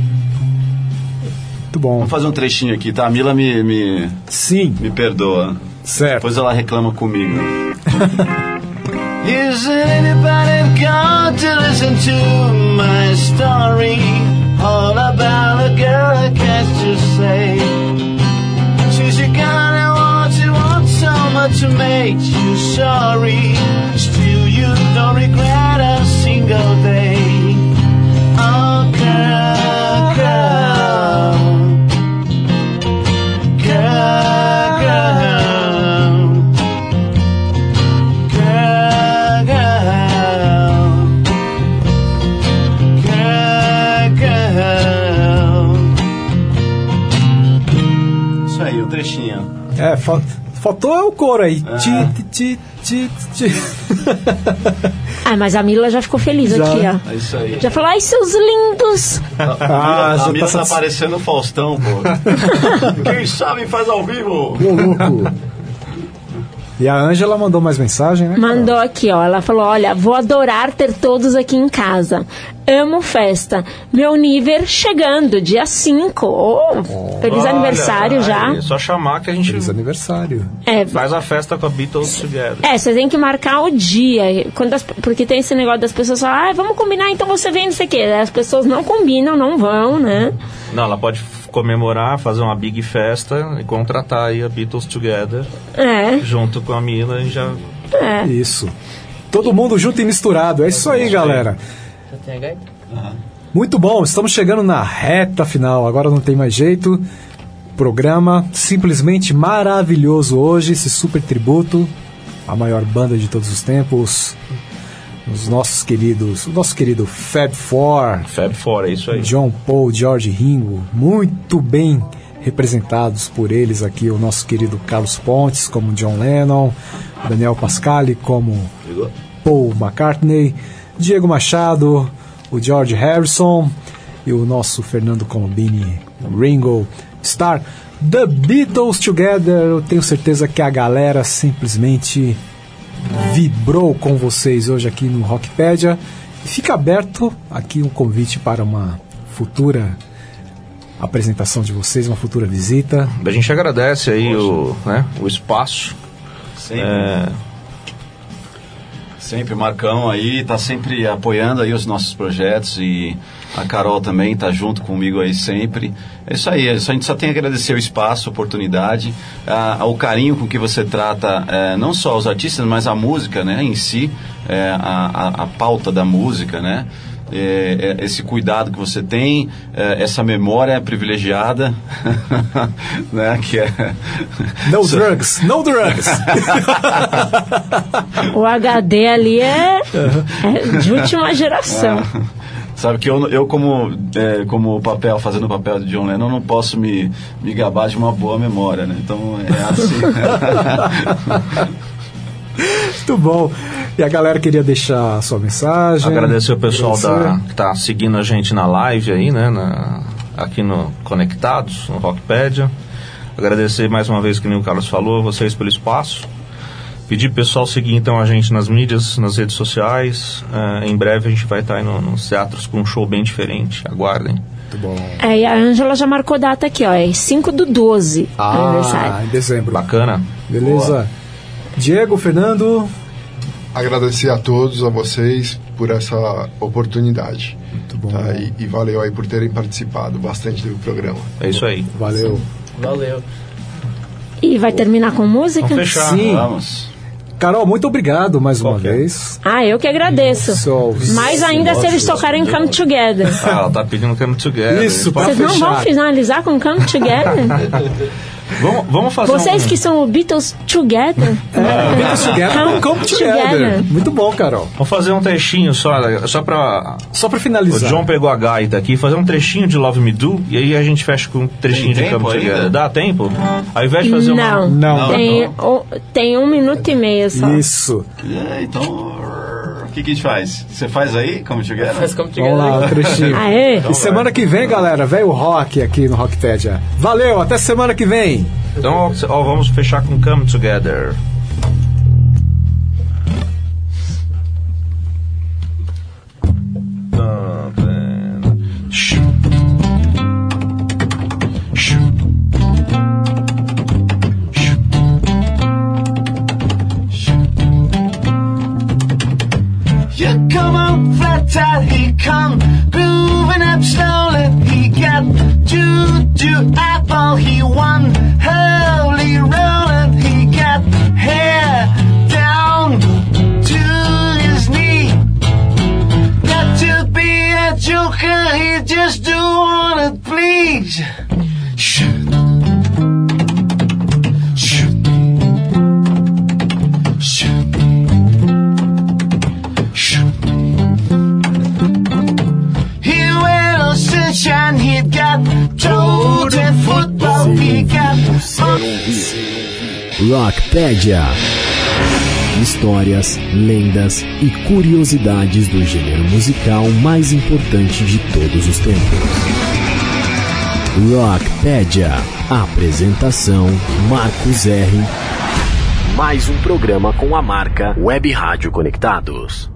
B: Muito bom.
G: Vamos fazer um trechinho aqui, tá? A Mila me, me,
B: Sim.
G: me perdoa.
B: Certo.
G: Depois ela reclama comigo.
D: Is anybody going to listen to my story? All about a girl I can't just say. She's a girl I want you want so much to make you sorry. Still you don't regret a single day. Oh girl,
B: É, fa- faltou o coro aí. Ti, ti, ti, ti.
C: Ah, mas a Mila já ficou feliz
B: Já.
C: aqui, ó.
G: É isso aí.
C: Já falou, ai, seus lindos.
B: Ah,
G: a
B: já
G: Mila
B: tá
G: tá
B: satis-
G: parecendo o Faustão, pô. Quem sabe faz ao vivo.
B: Ô, louco. E a Ângela mandou mais mensagem, né?
C: Mandou aqui, ó. Ela falou: Olha, vou adorar ter todos aqui em casa. Amo festa. Meu nível chegando, dia 5. Oh, feliz
J: Olha,
C: aniversário já.
J: aí, Só chamar que a gente
B: Feliz aniversário.
C: É,
J: faz a festa com a Beatles Together.
C: É, você tem que marcar o dia. Quando as- porque tem esse negócio das pessoas falarem, ah, vamos combinar, então você vem, não sei o quê. As pessoas não combinam, não vão, né?
J: Não, ela pode comemorar, fazer uma big festa e contratar aí a Beatles Together
C: É,
J: junto com a Mila e já.
C: é.
B: Isso. Todo mundo junto e misturado. É isso aí, galera.
I: A?
B: Muito bom, estamos chegando na reta final. Agora não tem mais jeito. Programa simplesmente maravilhoso hoje, esse super tributo à maior banda de todos os tempos. Os nossos queridos, o nosso querido Fab Four,
J: Fab Four, é isso aí.
B: John Paul, George Ringo, muito bem representados por eles aqui, o nosso querido Carlos Pontes como John Lennon, Daniel Pascali como Paul McCartney, Diego Machado, o George Harrison e o nosso Fernando Colombini, Ringo Starr. The Beatles Together, eu tenho certeza que a galera simplesmente vibrou com vocês hoje aqui no Rockpedia. E fica aberto aqui um convite para uma futura apresentação de vocês, uma futura visita.
J: A gente agradece aí o, né, o espaço.
G: Sempre.
J: É,
G: Sempre, Marcão aí tá sempre apoiando aí os nossos projetos e A Carol também está junto comigo aí sempre. É isso aí, é a gente só tem a agradecer o espaço, a oportunidade, a- o carinho com que você trata é, não só os artistas, mas a música né, em si, é, a- a pauta da música, né? É, é, esse cuidado que você tem, é, essa memória privilegiada, né? Que é
B: No drugs, no drugs.
C: O HD ali é, é de última geração.
G: Sabe que eu, eu como, é, como papel, fazendo o papel de John Lennon, não posso me, me gabar de uma boa memória, né? Então é assim.
B: Muito bom. E a galera queria deixar a sua mensagem.
J: Agradecer o pessoal
B: Agradecer.
J: da, que está seguindo a gente na live aí, né? na- aqui no Conectados, no Rockpedia. Agradecer mais uma vez, que nem o Carlos falou, vocês pelo espaço. Pedir pro pessoal seguir então a gente nas mídias, nas redes sociais. Eh, em breve a gente vai estar aí no- nos teatros com um show bem diferente. Aguardem.
B: Muito bom.
C: É, e a Ângela já marcou data aqui, ó. É 5 do 12,
B: Ah,
C: aniversário.
B: em dezembro.
J: Bacana.
B: Beleza. Diego, Fernando.
H: Agradecer a todos, a vocês, por essa oportunidade.
B: Muito bom.
H: Tá? E, e valeu aí por terem participado bastante do programa.
J: É isso aí.
B: Valeu.
I: Valeu.
C: E vai terminar com música?
J: Vamos fechar.
B: Sim.
G: Vamos.
B: Carol, muito obrigado mais uma
J: Qualquer.
B: vez.
C: Ah, eu que agradeço.
B: Sol.
C: Mais ainda se eles tocarem Come Together.
J: Ah, ela tá pedindo Come Together.
B: Isso,
C: Vocês não vão finalizar com Come Together?
J: Vamos, vamos fazer
C: Vocês
J: um...
C: que são o Beatles Together?
B: É, Beatles Together, come together. Muito bom, Carol.
J: Vamos fazer um trechinho só, só pra...
B: Só pra
J: O
B: finalizar.
J: John pegou a gaita aqui, fazer um trechinho de Love Me Do e aí a gente fecha com um trechinho
G: Tem
J: de
G: tempo
J: Come
G: ainda?
J: Together. Dá tempo? Ao invés de fazer uma...
C: Não.
B: Não.
C: Tem, o- tem um minuto e meio só.
B: Isso.
G: É, então, o que, que a gente faz? Você faz aí, como tiver?
I: Faz como
B: Vamos lá, trechinho.
C: Aê!
B: E semana que vem, galera, vem o rock aqui no Rockpedia. Valeu, até semana que vem.
J: Então, ó, vamos fechar com Come Together.
D: On out, he come grooving up slowly. He got juju eyeball, he won holy rolling. He got hair down to his knee. Got to be a joker, he just do wanna please.
A: Rockpedia. Histórias, lendas e curiosidades do gênero musical mais importante de todos os tempos. Rockpedia. Apresentação Marcos R. Mais um programa com a marca Web Rádio Conectados.